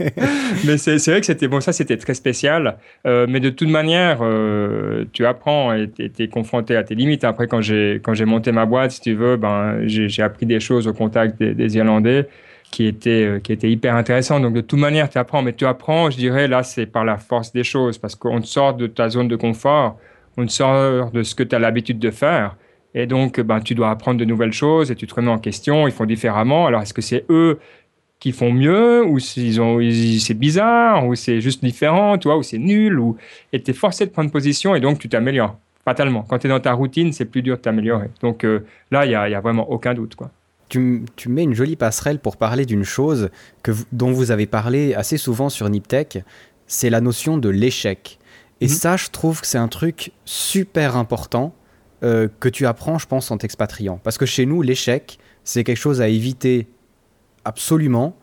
mais c'est vrai que c'était, bon, ça, c'était très spécial. Euh, mais de toute manière, euh, tu apprends et t'es confronté à tes limites. Après, quand j'ai, monté ma boîte, si tu veux, ben, j'ai j'ai appris des choses au contact des, des Irlandais qui étaient, euh, qui étaient hyper intéressantes. Donc, de toute manière, tu apprends. Mais tu apprends, je dirais, là, c'est par la force des choses parce qu'on te sort de ta zone de confort, on te sort de ce que tu as l'habitude de faire. Et donc, ben, tu dois apprendre de nouvelles choses et tu te remets en question. Ils font différemment. Alors, est-ce que c'est eux qui font mieux ou c'est bizarre ou c'est juste différent, tu vois, ou c'est nul ou et tu es forcé de prendre position et donc tu t'améliores fatalement. Quand tu es dans ta routine, c'est plus dur de t'améliorer. Donc euh, là, il y a, y a vraiment aucun doute, quoi. Tu, mets une jolie passerelle pour parler d'une chose que dont vous avez parlé assez souvent sur Niptech, c'est la notion de l'échec. Et Mhm. ça, je trouve que c'est un truc super important euh, que tu apprends, je pense, en t'expatriant. Parce que chez nous, l'échec, c'est quelque chose à éviter absolument.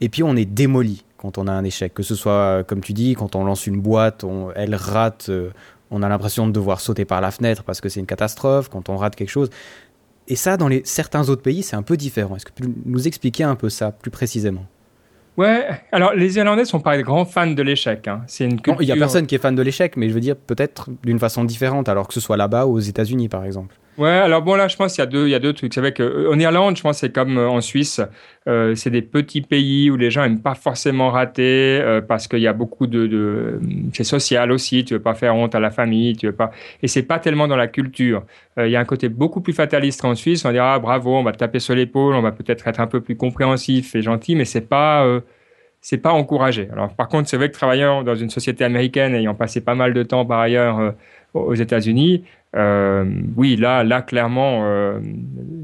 Et puis, on est démoli quand on a un échec. Que ce soit, euh, comme tu dis, quand on lance une boîte, on- elle rate, euh, on a l'impression de devoir sauter par la fenêtre parce que c'est une catastrophe. Quand on rate quelque chose, et ça, dans les, certains autres pays, c'est un peu différent. Est-ce que tu peux nous expliquer un peu ça plus précisément? Ouais, alors les Irlandais sont pas des grands fans de l'échec. hein. C'est une Non, culture. il y a personne qui est fan de l'échec, mais je veux dire peut-être d'une façon différente, alors que ce soit là-bas ou aux États-Unis, par exemple. Ouais, alors bon, là, je pense qu'il y a deux, il y a deux trucs. C'est vrai qu'en Irlande, je pense que c'est comme euh, en Suisse. Euh, c'est des petits pays où les gens aiment pas forcément rater euh, parce qu'il y a beaucoup de, c'est social aussi. Tu veux pas faire honte à la famille, tu veux pas. Et c'est pas tellement dans la culture. Euh, il y a un côté beaucoup plus fataliste qu'en Suisse. On dira ah, bravo, on va te taper sur l'épaule, on va peut-être être un peu plus compréhensif et gentil, mais c'est pas euh, c'est pas encouragé. Alors par contre, c'est vrai que travaillant dans une société américaine, ayant passé pas mal de temps par ailleurs euh, aux États-Unis, euh, oui, là, là clairement, euh,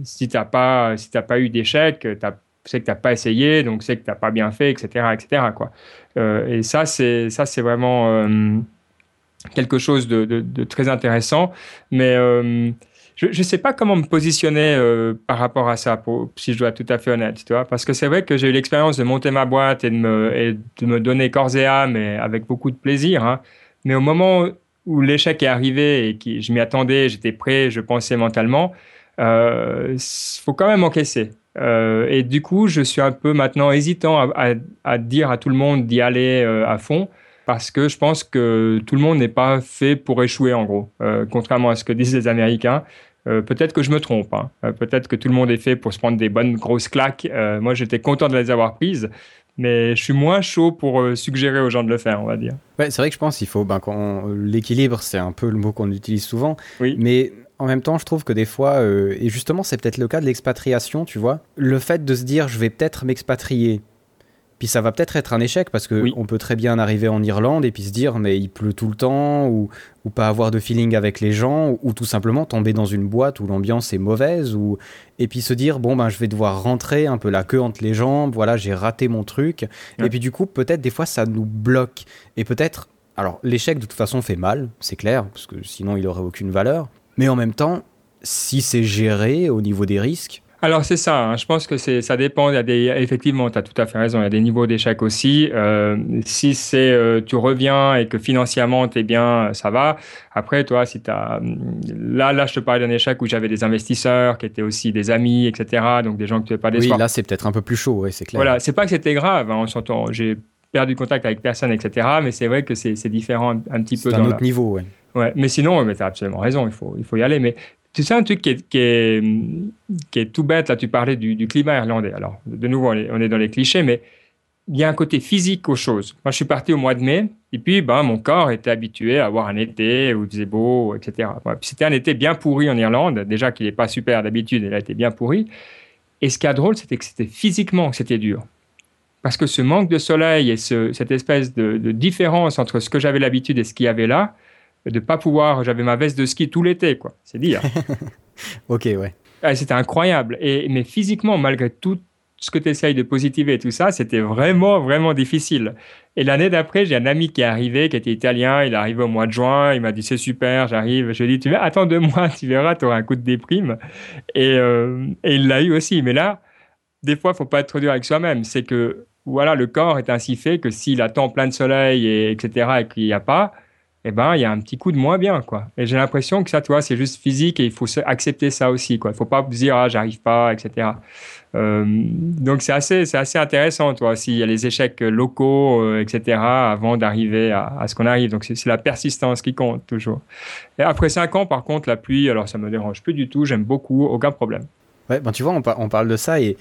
si t'as pas, si pas eu d'échec, c'est que t'as pas essayé, donc c'est que t'as pas bien fait, etc., etc. Quoi. Euh, et ça, c'est ça, c'est vraiment quelque chose de, très intéressant. Mais je ne sais pas comment me positionner par rapport à ça, si je dois être tout à fait honnête, tu vois, parce que c'est vrai que j'ai eu l'expérience de monter ma boîte et de, me, et de me donner corps et âme, et avec beaucoup de plaisir. hein. Mais au moment où l'échec est arrivé et que je m'y attendais, j'étais prêt, je pensais mentalement, il faut quand même encaisser. Euh, et du coup, je suis un peu maintenant hésitant à, dire à tout le monde d'y aller euh, à fond parce que je pense que tout le monde n'est pas fait pour échouer en gros, Euh, contrairement à ce que disent les Américains. Euh, peut-être que je me trompe, hein. Euh, peut-être que tout le monde est fait pour se prendre des bonnes grosses claques. Euh, moi, j'étais content de les avoir prises, mais je suis moins chaud pour euh, suggérer aux gens de le faire, on va dire. Ouais, c'est vrai que je pense qu'il faut. Ben, l'équilibre, c'est un peu le mot qu'on utilise souvent. Oui. Mais en même temps, je trouve que des fois, euh, et justement, c'est peut-être le cas de l'expatriation, tu vois, le fait de se dire, je vais peut-être m'expatrier. Puis ça va peut-être être un échec parce que Oui. on peut très bien arriver en Irlande et puis se dire mais il pleut tout le temps ou, ou pas avoir de feeling avec les gens ou, ou tout simplement tomber dans une boîte où l'ambiance est mauvaise ou et puis se dire bon ben je vais devoir rentrer un peu la queue entre les jambes voilà j'ai raté mon truc Ouais. et puis du coup peut-être des fois ça nous bloque et peut-être alors l'échec de toute façon fait mal c'est clair parce que sinon il aurait aucune valeur mais en même temps si c'est géré au niveau des risques Alors c'est ça, hein. je pense que c'est, ça dépend. Il y a des, effectivement, tu as tout à fait raison, il y a des niveaux d'échec aussi. Euh, si c'est euh, tu reviens et que financièrement tu es bien, ça va. Après, toi, si tu Là, là, je te parlais d'un échec où j'avais des investisseurs qui étaient aussi des amis, etc. Donc des gens que tu pas oui là c'est peut-être un peu plus chaud ouais, c'est clair Voilà, c'est pas que c'était grave, hein, on s'entend. J'ai perdu contact avec personne, etc. Mais c'est vrai que c'est, c'est différent un, un petit peu c'est un dans autre la- niveau ouais. Ouais, mais sinon, mais tu as absolument raison, il faut, il faut y aller. Mais tu sais, un truc qui est, tout bête, là, tu parlais du, climat irlandais. Alors, de nouveau, on est, dans les clichés, mais il y a un côté physique aux choses. Moi, je suis parti au mois de mai, et puis ben, mon corps était habitué à avoir un été où il faisait beau, etc. C'était un été bien pourri en Irlande, déjà qu'il n'est pas super d'habitude, il a été bien pourri. Et ce qui est drôle, c'était que c'était physiquement que c'était dur. Parce que ce manque de soleil et ce- cette espèce de différence entre ce que j'avais l'habitude et ce qu'il y avait là, de pas pouvoir, j'avais ma veste de ski tout l'été, quoi. C'est dire. ok ouais Ah, c'était incroyable. Et, mais physiquement, malgré tout ce que tu essayes de positiver et tout ça, c'était vraiment, vraiment difficile. Et l'année d'après, j'ai un ami qui est arrivé, qui était italien. Il est arrivé au mois de juin. Il m'a dit, c'est super, j'arrive. Je lui ai dit, tu vas, attends deux mois, tu verras, tu auras un coup de déprime. Et, euh, et il l'a eu aussi. Mais là, des fois, il faut pas être trop dur avec soi-même. C'est que, voilà, le corps est ainsi fait que s'il attend plein de soleil, et, etc., et qu'il n'y a pas, eh ben, il y a un petit coup de moins bien, quoi. Et j'ai l'impression que ça, tu vois, c'est juste physique et il faut accepter ça aussi, quoi. Il faut pas dire, ah, j'arrive pas, etc. Euh, donc, c'est assez, c'est assez intéressant, toi, s'il y a les échecs locaux, euh, etc., avant d'arriver à, à ce qu'on arrive. Donc, c'est c'est la persistance qui compte, toujours. Et après cinq ans, par contre, la pluie, alors ça me dérange plus du tout, j'aime beaucoup, aucun problème. Ouais, ben tu vois, on, par- on parle de ça et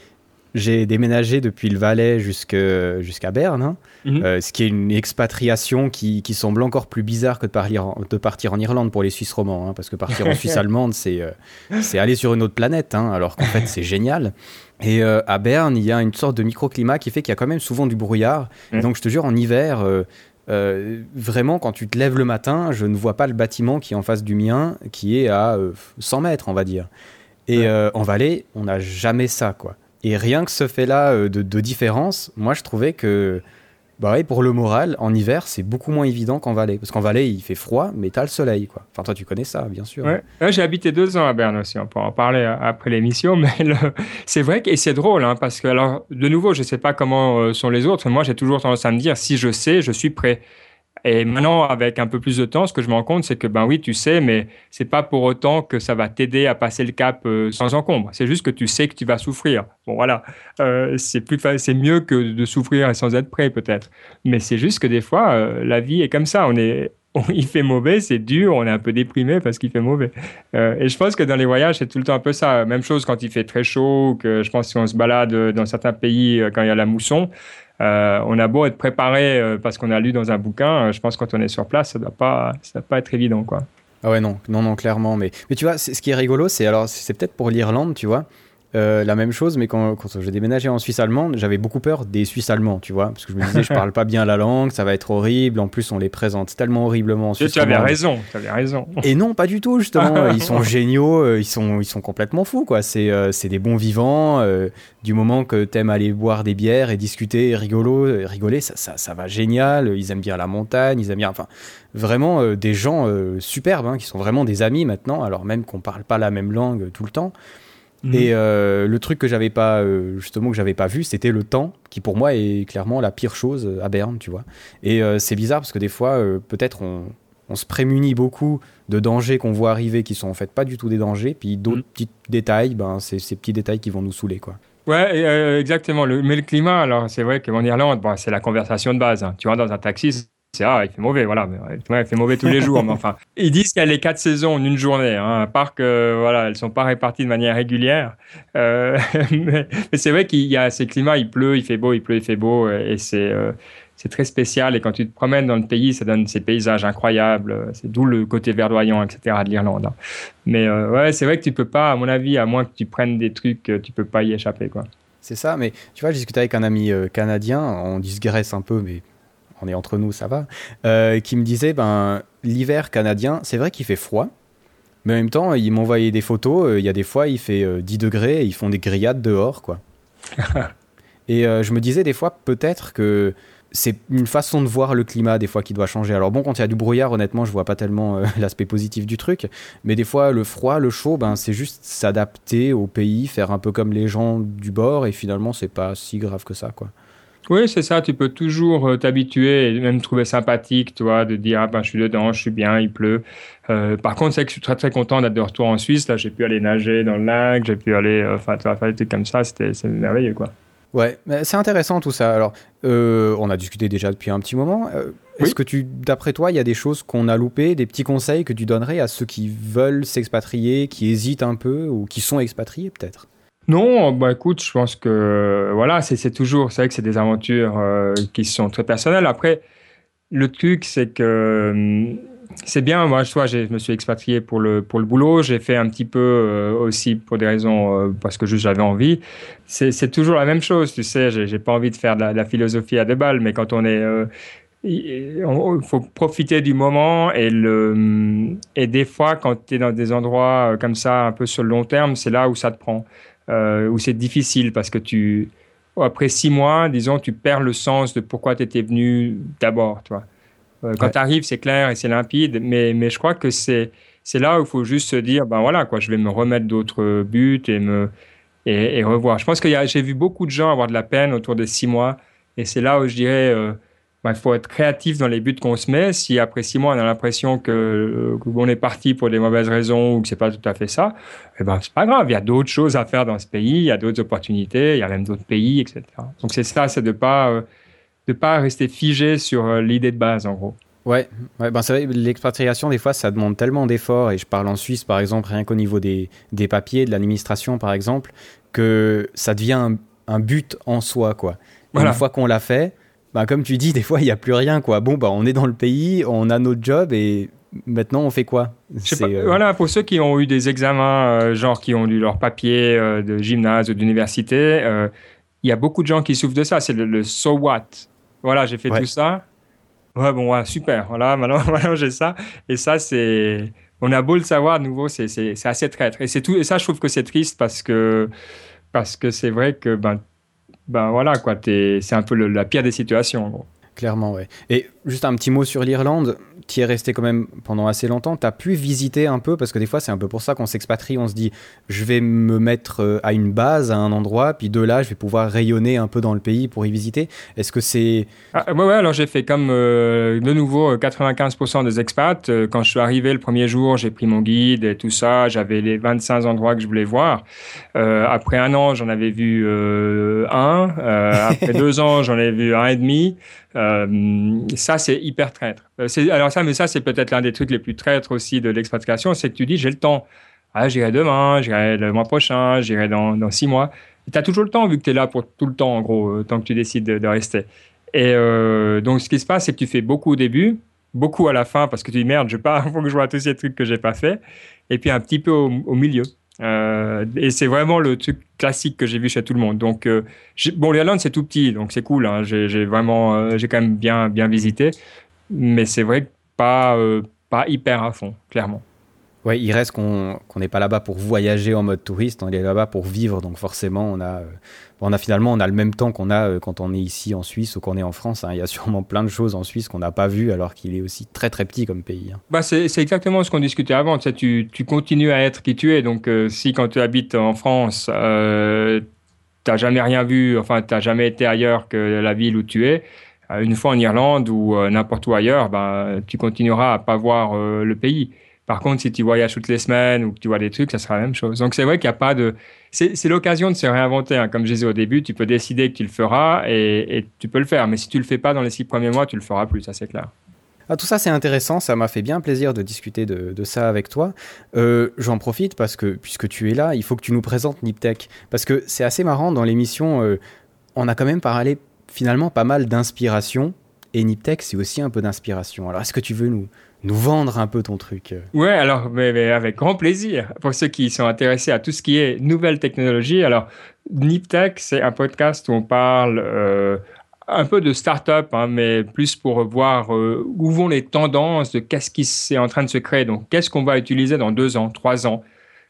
j'ai déménagé depuis le Valais jusqu'à Berne, hein, Mhm. euh, ce qui est une expatriation qui, qui semble encore plus bizarre que de partir en, de partir en Irlande pour les Suisses romands, hein, parce que partir en Suisse allemande, c'est euh, c'est aller sur une autre planète, hein, alors qu'en fait c'est génial. Et euh, à Berne, il y a une sorte de microclimat qui fait qu'il y a quand même souvent du brouillard. Mhm. donc je te jure, en hiver, euh, vraiment, quand tu te lèves le matin, je ne vois pas le bâtiment qui est en face du mien, qui est à euh, 100 mètres, on va dire. Et euh, en Valais, on n'a jamais ça, quoi. Et rien que ce fait-là euh, de, différence, moi je trouvais que, bah ouais, pour le moral, en hiver, c'est beaucoup moins évident qu'en Valais. Parce qu'en Valais, il fait froid, mais t'as le soleil, quoi. Enfin, toi, tu connais ça, bien sûr. Ouais. J'ai habité deux ans à Berne aussi, on peut en parler euh, après l'émission, mais c'est vrai que c'est drôle, hein, parce que, alors, de nouveau, je ne sais pas comment euh, sont les autres, moi j'ai toujours tendance à me dire, si je sais, je suis prêt. Et maintenant, avec un peu plus de temps, ce que je me rends compte, c'est que, ben oui, tu sais, mais c'est pas pour autant que ça va t'aider à passer le cap euh, sans encombre. C'est juste que tu sais que tu vas souffrir. Bon, voilà. Euh, c'est plus c'est mieux que de souffrir sans être prêt, peut-être. Mais c'est juste que des fois, euh, la vie est comme ça. On est, on- il fait mauvais, c'est dur, on est un peu déprimé parce qu'il fait mauvais. Et je pense que dans les voyages, c'est tout le temps un peu ça. Même chose quand il fait très chaud, que je pense qu'on se balade dans certains pays quand il y a la mousson. Euh, on a beau être préparé euh, parce qu'on a lu dans un bouquin, euh, je pense que quand on est sur place, ça doit pas, doit pas être évident, quoi. Ah ouais, non, non, non, clairement. Mais, mais tu vois, ce qui est rigolo, c'est alors, c'est peut-être pour l'Irlande, tu vois. Euh, la même chose, mais quand, quand j'ai déménagé en Suisse allemande, j'avais beaucoup peur des Suisses allemands, tu vois, parce que je me disais, je parle pas bien la langue, ça va être horrible. En plus, on les présente tellement horriblement en Suisse tu avais raison, tu avais raison. Et non, pas du tout, justement. Ils sont géniaux, euh, ils sont, ils sont complètement fous, quoi. C'est euh, des bons vivants. euh, du moment que t'aimes aller boire des bières et discuter, et rigolo, rigoler, ça, ça, ça va génial. Ils aiment bien la montagne, ils aiment bien. Enfin, vraiment des gens superbes, hein, qui sont vraiment des amis maintenant, alors même qu'on parle pas la même langue tout le temps. Mhm. Et euh, le truc que j'avais pas, euh, justement, que j'avais pas vu, c'était le temps, qui pour moi est clairement la pire chose euh, à Berne, tu vois. Et euh, c'est bizarre parce que des fois, peut-être on, on se prémunit beaucoup de dangers qu'on voit arriver qui sont en fait pas du tout des dangers, puis d'autres Mhm. petits détails, ben, c'est ces petits détails qui vont nous saouler, quoi. Ouais, euh, exactement. Le- mais le climat, alors c'est vrai qu'en Irlande, bon, c'est la conversation de base. hein. Tu rentres dans un taxi, ah, il fait mauvais, voilà. Mais, ouais, il fait mauvais tous les jours, mais enfin, ils disent qu'il y a les quatre saisons en une journée. Hein, à part que voilà, elles sont pas réparties de manière régulière. Euh, mais mais c'est vrai qu'il y a ces climats, il pleut, il fait beau, il pleut, il fait beau, et c'est euh, c'est très spécial. Et quand tu te promènes dans le pays, ça donne ces paysages incroyables. C'est d'où le côté verdoyant, etc. de l'Irlande. hein. Mais euh, ouais, c'est vrai que tu peux pas, à mon avis, à moins que tu prennes des trucs, euh, tu peux pas y échapper, quoi. C'est ça, mais tu vois, j'ai discuté avec un ami euh, canadien, on digresse un peu, mais on est entre nous, ça va, euh, qui me disait, ben, l'hiver canadien, c'est vrai qu'il fait froid, mais en même temps, il m'envoyait des photos, euh, il y a des fois, il fait euh, 10 degrés et ils font des grillades dehors, quoi. et euh, je me disais des fois, peut-être que c'est une façon de voir le climat des fois qui doit changer. Alors bon, quand il y a du brouillard, honnêtement, je vois pas tellement euh, l'aspect positif du truc, mais des fois le froid, le chaud, ben c'est juste s'adapter au pays, faire un peu comme les gens du bord, et finalement c'est pas si grave que ça, quoi. Oui, c'est ça, tu peux toujours euh, t'habituer et même trouver sympathique, toi, de dire, ah ben, je suis dedans, je suis bien, il pleut. Euh, par contre, c'est que je suis très très content d'être de retour en Suisse. Là, j'ai pu aller nager dans le lac, j'ai pu aller, enfin, tu vois, faire des trucs comme ça, c'était merveilleux, quoi. Ouais, c'est intéressant tout ça. Alors, euh, on a discuté déjà depuis un petit moment. Euh, Est-ce que tu, d'après toi, il y a des choses qu'on a loupées, des petits conseils que tu donnerais à ceux qui veulent s'expatrier, qui hésitent un peu ou qui sont expatriés peut-être? Non, bah écoute, je pense que voilà, c'est toujours, c'est vrai que c'est des aventures euh, qui sont très personnelles. Après, le truc, c'est que hum, c'est bien. Moi, je, je me suis expatrié pour le pour le boulot. J'ai fait un petit peu euh, aussi pour des raisons euh, parce que juste j'avais envie. C'est toujours la même chose, tu sais. J'ai pas envie de faire de la, philosophie à deux balles, mais quand on est il faut profiter du moment et le et des fois quand tu es dans des endroits comme ça un peu sur le long terme c'est là où ça te prend euh, où c'est difficile parce que tu après six mois disons tu perds le sens de pourquoi tu étais venu d'abord tu vois Euh, quand Ouais. tu arrives c'est clair et c'est limpide mais mais je crois que c'est c'est là où il faut juste se dire ben voilà quoi je vais me remettre d'autres buts et me et, et revoir je pense que y a- j'ai vu beaucoup de gens avoir de la peine autour de six mois et c'est là où je dirais euh, ben, il faut être créatif dans les buts qu'on se met. Si après six mois, on a l'impression que, euh, qu'on est parti pour des mauvaises raisons ou que c'est pas tout à fait ça, eh ben, c'est pas grave. Il y a d'autres choses à faire dans ce pays, il y a d'autres opportunités, il y a même d'autres pays, etc. Donc c'est ça, c'est de pas, euh, de pas rester figé sur euh, l'idée de base, en gros. Ouais, ouais ben l'expatriation, des fois, ça demande tellement d'efforts, et je parle en Suisse, par exemple, rien qu'au niveau des, des papiers, de l'administration, par exemple, que ça devient un, un but en soi, quoi. Voilà. Une fois qu'on l'a fait, ben, comme tu dis, des fois, il n'y a plus rien, quoi. Bon, bah, on est dans le pays, on a notre job, et maintenant, on fait quoi? Pas, euh, Voilà, pour ceux qui ont eu des examens, euh, genre qui ont eu leur papier euh, de gymnase ou d'université, il y a beaucoup de gens qui souffrent de ça. C'est le, le so what. Voilà, j'ai fait Ouais. tout ça. Ouais, bon, ouais, super. Voilà, maintenant, maintenant j'ai ça. Et ça, c'est. On a beau le savoir, de nouveau, c'est assez traître. Et, tout, et ça, je trouve que c'est triste parce que parce que c'est vrai que, ben, ben voilà, quoi, c'est un peu le- la pire des situations, en gros. Clairement, ouais. Et juste un petit mot sur l'Irlande, qui est resté quand même pendant assez longtemps. T'as pu visiter un peu, parce que des fois, c'est un peu pour ça qu'on s'expatrie. On se dit, je vais me mettre euh, à une base, à un endroit, puis de là, je vais pouvoir rayonner un peu dans le pays pour y visiter. Est-ce que c'est. Ah, ouais, ouais, alors j'ai fait comme euh, de nouveau euh, 95% des expats. Euh, quand je suis arrivé le premier jour, j'ai pris mon guide et tout ça. J'avais les 25 endroits que je voulais voir. Euh, après un an, j'en avais vu euh, un. Euh, après deux ans, j'en ai vu un et demi. Euh, ça, c'est hyper traître. Euh, alors ça, mais ça, c'est peut-être l'un des trucs les plus traîtres aussi de l'expatriation, c'est que tu dis, j'ai le temps. Ah, j'irai demain, j'irai le mois prochain, j'irai dans, dans six mois. Tu as toujours le temps vu que tu es là pour tout le temps, en gros, tant que tu décides de, de rester. Et euh, donc, ce qui se passe, c'est que tu fais beaucoup au début, beaucoup à la fin, parce que tu dis merde, je pars, il faut que je vois tous ces trucs que j'ai pas fait, et puis un petit peu au, au milieu. Euh, et c'est vraiment le truc classique que j'ai vu chez tout le monde. Donc, euh, bon, l'Irlande, c'est tout petit, donc c'est cool. hein. J'ai j'ai vraiment, euh, j'ai quand même bien, bien visité. Mais c'est vrai que pas, euh, pas hyper à fond, clairement. Ouais, il reste qu'on qu'on n'est pas là-bas pour voyager en mode touriste, on est là-bas pour vivre, donc forcément on a, euh, on a finalement on a le même temps qu'on a euh, quand on est ici en Suisse ou qu'on est en France. hein. Il y a sûrement plein de choses en Suisse qu'on n'a pas vues alors qu'il est aussi très très petit comme pays. hein. Bah, c'est exactement ce qu'on discutait avant. Tu, sais, tu, tu continues à être qui tu es. Donc, euh, si quand tu habites en France, euh, tu n'as jamais rien vu, enfin, tu n'as jamais été ailleurs que la ville où tu es, une fois en Irlande ou n'importe où ailleurs, ben, tu continueras à pas voir le pays. Par contre, si tu voyages toutes les semaines ou que tu vois des trucs, ça sera la même chose. Donc, c'est vrai qu'il n'y a pas de. C'est l'occasion de se réinventer. hein. Comme je disais au début, tu peux décider que tu le feras et, tu peux le faire. Mais si tu le fais pas dans les six premiers mois, tu le feras plus, ça c'est clair. Ah, tout ça c'est intéressant, ça m'a fait bien plaisir de discuter de, de ça avec toi. Euh, J'en profite parce que puisque tu es là, il faut que tu nous présentes Niptech. Parce que c'est assez marrant dans l'émission, euh, on a quand même parlé finalement pas mal d'inspiration. Et Niptech c'est aussi un peu d'inspiration. Alors est-ce que tu veux nous, nous vendre un peu ton truc Ouais, alors mais, avec grand plaisir. Pour ceux qui sont intéressés à tout ce qui est nouvelles technologies, alors NipTech, c'est un podcast où on parle euh, un peu de start-up, hein, mais plus pour voir euh, où vont les tendances, de qu'est-ce qui est en train de se créer. Donc, qu'est-ce qu'on va utiliser dans deux ans, trois ans?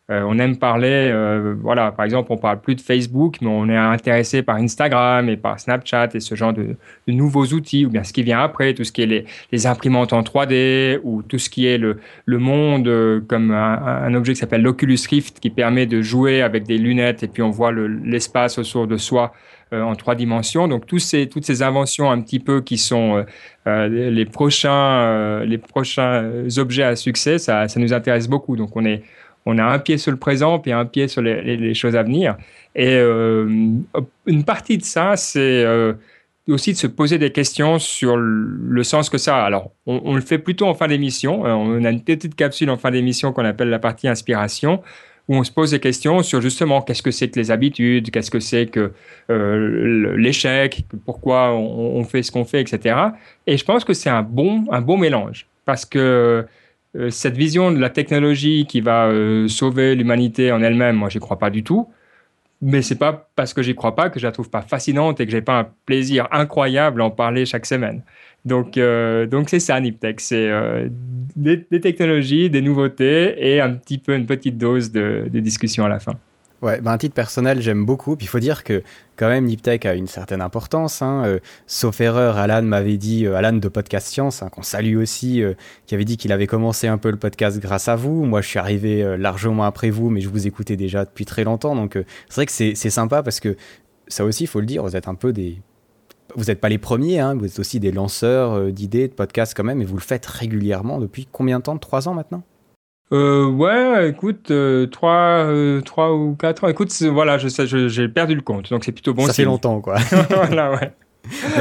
Euh, on aime parler, euh, voilà, par exemple, on parle plus de Facebook, mais on est intéressé par Instagram et par Snapchat et ce genre de, nouveaux outils, ou bien ce qui vient après, tout ce qui est les, imprimantes en 3D, ou tout ce qui est le, le monde euh, comme un, objet qui s'appelle l'Oculus Rift, qui permet de jouer avec des lunettes et puis on voit le- l'espace autour de soi en trois dimensions. Donc tous ces, toutes ces inventions un petit peu qui sont les prochains, les prochains objets à succès, ça, ça nous intéresse beaucoup. Donc on est on a un pied sur le présent puis un pied sur les, choses à venir. Et euh, une partie de ça, c'est euh, aussi de se poser des questions sur le sens que ça a. Alors, on, le fait plutôt en fin d'émission. Euh, On a une petite capsule en fin d'émission qu'on appelle la partie inspiration, où on se pose des questions sur justement qu'est-ce que c'est que les habitudes, qu'est-ce que c'est que euh, l'échec, pourquoi on, on fait ce qu'on fait, etc. Et je pense que c'est un bon, un bon mélange. Parce que cette vision de la technologie qui va euh, sauver l'humanité en elle-même, moi, j'y crois pas du tout. Mais c'est pas parce que j'y crois pas que je la trouve pas fascinante et que j'ai pas un plaisir incroyable à en parler chaque semaine. Donc, euh, donc c'est ça, Niptech. C'est euh, des, technologies, des nouveautés et un petit peu une petite dose de discussion à la fin. Ouais, ben, à titre personnel, j'aime beaucoup. Puis il faut dire que quand même, Niptech a une certaine importance. Hein. Euh, sauf erreur, Alan m'avait dit, euh, Alan de Podcast Science, hein, qu'on salue aussi, euh, qui avait dit qu'il avait commencé un peu le podcast grâce à vous. Moi, je suis arrivé largement après vous, mais je vous écoutais déjà depuis très longtemps. Donc c'est vrai que c'est sympa parce que ça aussi, il faut le dire, vous êtes un peu des... Vous n'êtes pas les premiers, hein, vous êtes aussi des lanceurs d'idées, de podcasts quand même, et vous le faites régulièrement depuis combien de temps? Trois ans maintenant? Euh, ouais, écoute, euh, trois, euh, trois ou quatre ans. Écoute, voilà, j'ai perdu le compte, donc c'est plutôt bon Ça fait longtemps, quoi. voilà, ouais.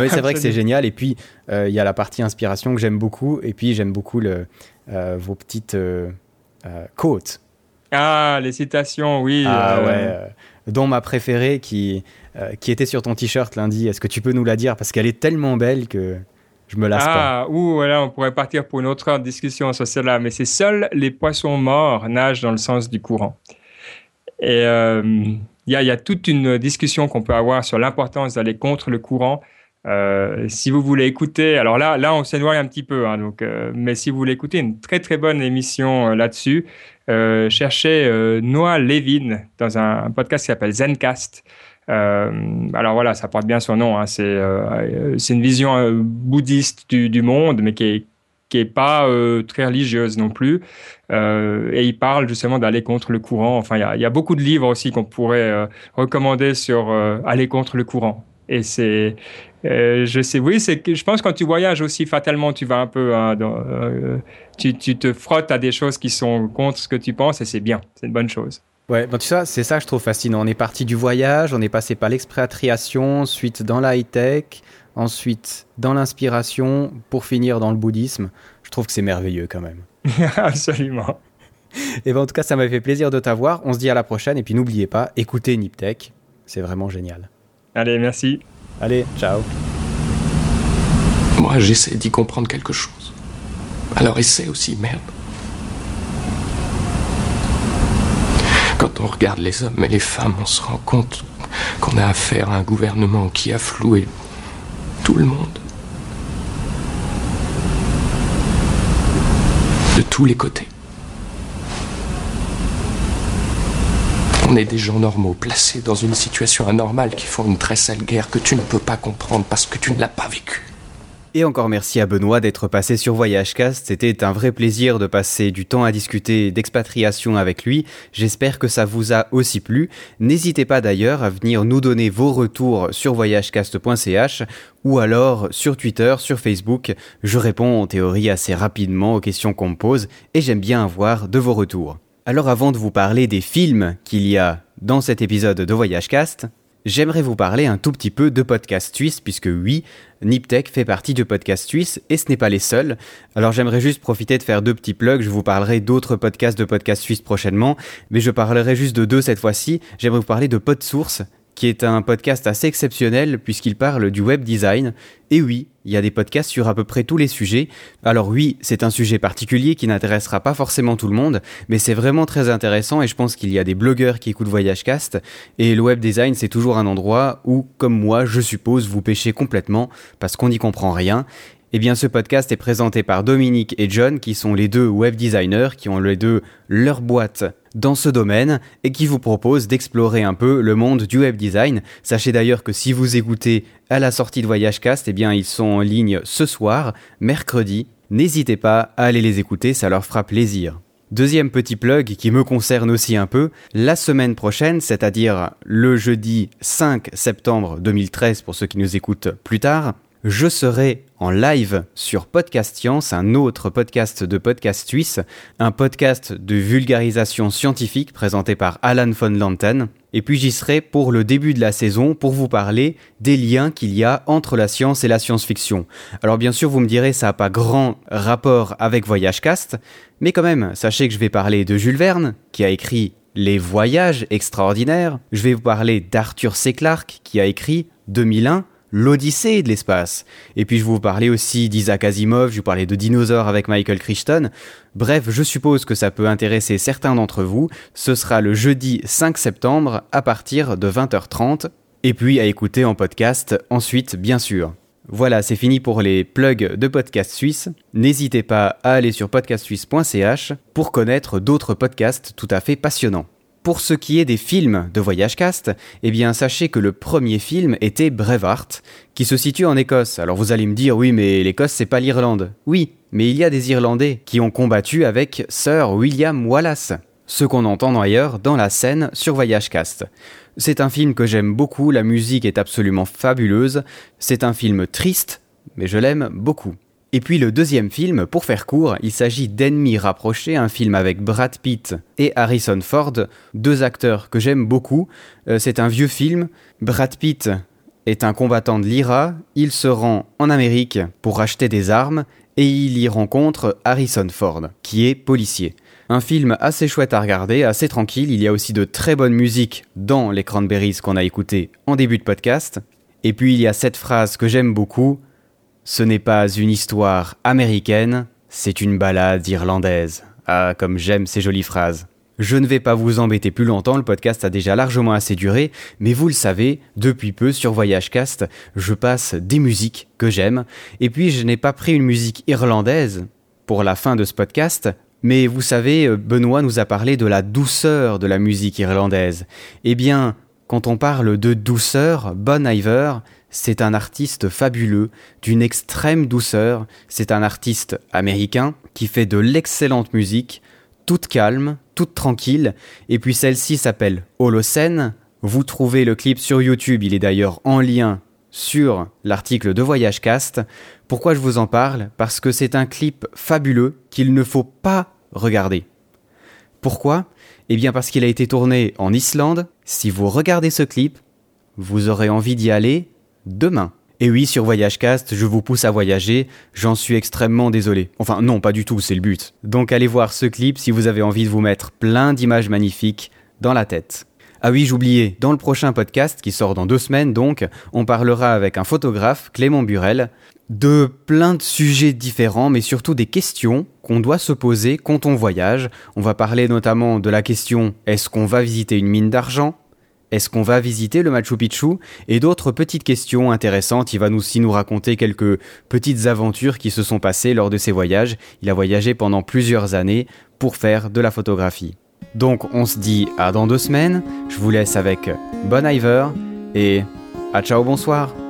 C'est vrai que c'est génial. Et puis, euh, il y a la partie inspiration que j'aime beaucoup. Et puis, j'aime beaucoup le, euh, vos petites quotes. Ah, les citations, oui. Ah ouais. dont ma préférée qui, qui était sur ton t-shirt lundi. Est-ce que tu peux nous la dire? Parce qu'elle est tellement belle que je me lasse pas. Ah, ou voilà, on pourrait partir pour une autre discussion sur celle-là, mais c'est seuls les poissons morts nagent dans le sens du courant. Et euh, il y, a, il y a toute une discussion qu'on peut avoir sur l'importance d'aller contre le courant. Euh, si vous voulez écouter, alors là, là on s'éloigne un petit peu, hein, donc, euh, mais si vous voulez écouter une très très bonne émission euh, là-dessus, euh, cherchez euh, Noah Levin dans un podcast qui s'appelle Zencast. Euh, alors voilà, ça porte bien son nom. hein, c'est euh, c'est une vision euh, bouddhiste du, du monde, mais qui est qui est pas très religieuse non plus. Et il parle justement d'aller contre le courant. Enfin, il y a, beaucoup de livres aussi qu'on pourrait recommander sur aller contre le courant. Et c'est, je sais, oui, c'est je pense quand tu voyages aussi fatalement, tu vas un peu, hein, tu, tu te frottes à des choses qui sont contre ce que tu penses et c'est bien, c'est une bonne chose. Ouais, ben, tu sais, c'est ça que je trouve fascinant. On est parti du voyage, on est passé par l'expatriation, ensuite dans la high-tech, ensuite dans l'inspiration, pour finir dans le bouddhisme. Je trouve que c'est merveilleux quand même. Absolument. Et ben, en tout cas, ça m'a fait plaisir de t'avoir. On se dit à la prochaine. Et puis n'oubliez pas, écoutez Niptech. C'est vraiment génial. Allez, merci. Allez, ciao. Moi, j'essaie d'y comprendre quelque chose. Alors essaie aussi, merde. Quand on regarde les hommes et les femmes, on se rend compte qu'on a affaire à un gouvernement qui a floué tout le monde. De tous les côtés. On est des gens normaux, placés dans une situation anormale qui font une très sale guerre que tu ne peux pas comprendre parce que tu ne l'as pas vécue. Et encore merci à Benoît d'être passé sur Voyagecast. C'était un vrai plaisir de passer du temps à discuter d'expatriation avec lui. J'espère que ça vous a aussi plu. N'hésitez pas d'ailleurs à venir nous donner vos retours sur voyagecast.ch ou alors sur Twitter, sur Facebook. Je réponds en théorie assez rapidement aux questions qu'on me pose et j'aime bien avoir de vos retours. Alors avant de vous parler des films qu'il y a dans cet épisode de Voyagecast, J'aimerais vous parler un tout petit peu de podcast suisse, puisque oui, Niptech fait partie de podcast suisse et ce n'est pas les seuls. Alors j'aimerais juste profiter de faire deux petits plugs, je vous parlerai d'autres podcasts de podcast suisse prochainement, mais je parlerai juste de deux cette fois-ci. J'aimerais vous parler de PodSource, qui est un podcast assez exceptionnel puisqu'il parle du web design. Et oui, il y a des podcasts sur à peu près tous les sujets. Alors oui, c'est un sujet particulier qui n'intéressera pas forcément tout le monde, mais c'est vraiment très intéressant et je pense qu'il y a des blogueurs qui écoutent Voyagecast. Et le web design, c'est toujours un endroit où, comme moi, je suppose, vous pêchez complètement parce qu'on n'y comprend rien. Eh bien, ce podcast est présenté par Dominique et John, qui sont les deux web designers, qui ont les deux leur boîte dans ce domaine et qui vous proposent d'explorer un peu le monde du web design. Sachez d'ailleurs que si vous écoutez à la sortie de Voyagecast, eh bien, ils sont en ligne ce soir, mercredi. N'hésitez pas à aller les écouter, ça leur fera plaisir. Deuxième petit plug qui me concerne aussi un peu, la semaine prochaine, c'est-à-dire le jeudi 5 septembre 2013 pour ceux qui nous écoutent plus tard, je serai en live sur Podcast Science, un autre podcast de podcast suisse, un podcast de vulgarisation scientifique présenté par Alan von Lanten. Et puis j'y serai pour le début de la saison pour vous parler des liens qu'il y a entre la science et la science-fiction. Alors bien sûr, vous me direz, ça n'a pas grand rapport avec Voyagecast, mais quand même, sachez que je vais parler de Jules Verne, qui a écrit Les Voyages extraordinaires. Je vais vous parler d'Arthur C. Clarke, qui a écrit 2001 l'Odyssée de l'espace. Et puis je vous parler aussi d'Isaac Asimov, je vous parlais de dinosaures avec Michael Crichton. Bref, je suppose que ça peut intéresser certains d'entre vous. Ce sera le jeudi 5 septembre à partir de 20h30. Et puis à écouter en podcast ensuite, bien sûr. Voilà, c'est fini pour les plugs de Podcast Suisse. N'hésitez pas à aller sur podcastsuisse.ch pour connaître d'autres podcasts tout à fait passionnants. Pour ce qui est des films de Voyagecast, eh bien sachez que le premier film était Brevard, qui se situe en Écosse. Alors vous allez me dire oui mais l'Écosse c'est pas l'Irlande. Oui, mais il y a des Irlandais qui ont combattu avec Sir William Wallace, ce qu'on entend d'ailleurs dans la scène sur Voyagecast. C'est un film que j'aime beaucoup, la musique est absolument fabuleuse, c'est un film triste, mais je l'aime beaucoup. Et puis le deuxième film, pour faire court, il s'agit d'Ennemis rapprochés, un film avec Brad Pitt et Harrison Ford, deux acteurs que j'aime beaucoup. Euh, c'est un vieux film. Brad Pitt est un combattant de l'IRA, il se rend en Amérique pour acheter des armes et il y rencontre Harrison Ford, qui est policier. Un film assez chouette à regarder, assez tranquille, il y a aussi de très bonnes musiques dans les Cranberries qu'on a écouté en début de podcast. Et puis il y a cette phrase que j'aime beaucoup, ce n'est pas une histoire américaine, c'est une balade irlandaise. Ah, comme j'aime ces jolies phrases. Je ne vais pas vous embêter plus longtemps, le podcast a déjà largement assez duré, mais vous le savez, depuis peu sur Voyagecast, je passe des musiques que j'aime, et puis je n'ai pas pris une musique irlandaise pour la fin de ce podcast, mais vous savez, Benoît nous a parlé de la douceur de la musique irlandaise. Eh bien, quand on parle de douceur, Bon Iver, c'est un artiste fabuleux, d'une extrême douceur. C'est un artiste américain qui fait de l'excellente musique, toute calme, toute tranquille. Et puis celle-ci s'appelle Holocène. Vous trouvez le clip sur YouTube, il est d'ailleurs en lien sur l'article de Voyagecast. Pourquoi je vous en parle? Parce que c'est un clip fabuleux qu'il ne faut pas regarder. Pourquoi? Eh bien parce qu'il a été tourné en Islande. Si vous regardez ce clip, vous aurez envie d'y aller demain. Et oui, sur Voyagecast, je vous pousse à voyager, j'en suis extrêmement désolé. Enfin non, pas du tout, c'est le but. Donc allez voir ce clip si vous avez envie de vous mettre plein d'images magnifiques dans la tête. Ah oui, j'oubliais, dans le prochain podcast, qui sort dans deux semaines donc, on parlera avec un photographe, Clément Burel, de plein de sujets différents, mais surtout des questions qu'on doit se poser quand on voyage. On va parler notamment de la question est-ce qu'on va visiter une mine d'argent? Est-ce qu'on va visiter le Machu Picchu Et d'autres petites questions intéressantes. Il va aussi nous raconter quelques petites aventures qui se sont passées lors de ses voyages. Il a voyagé pendant plusieurs années pour faire de la photographie. Donc on se dit à dans deux semaines. Je vous laisse avec Bon Iver et à ciao bonsoir.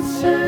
answer.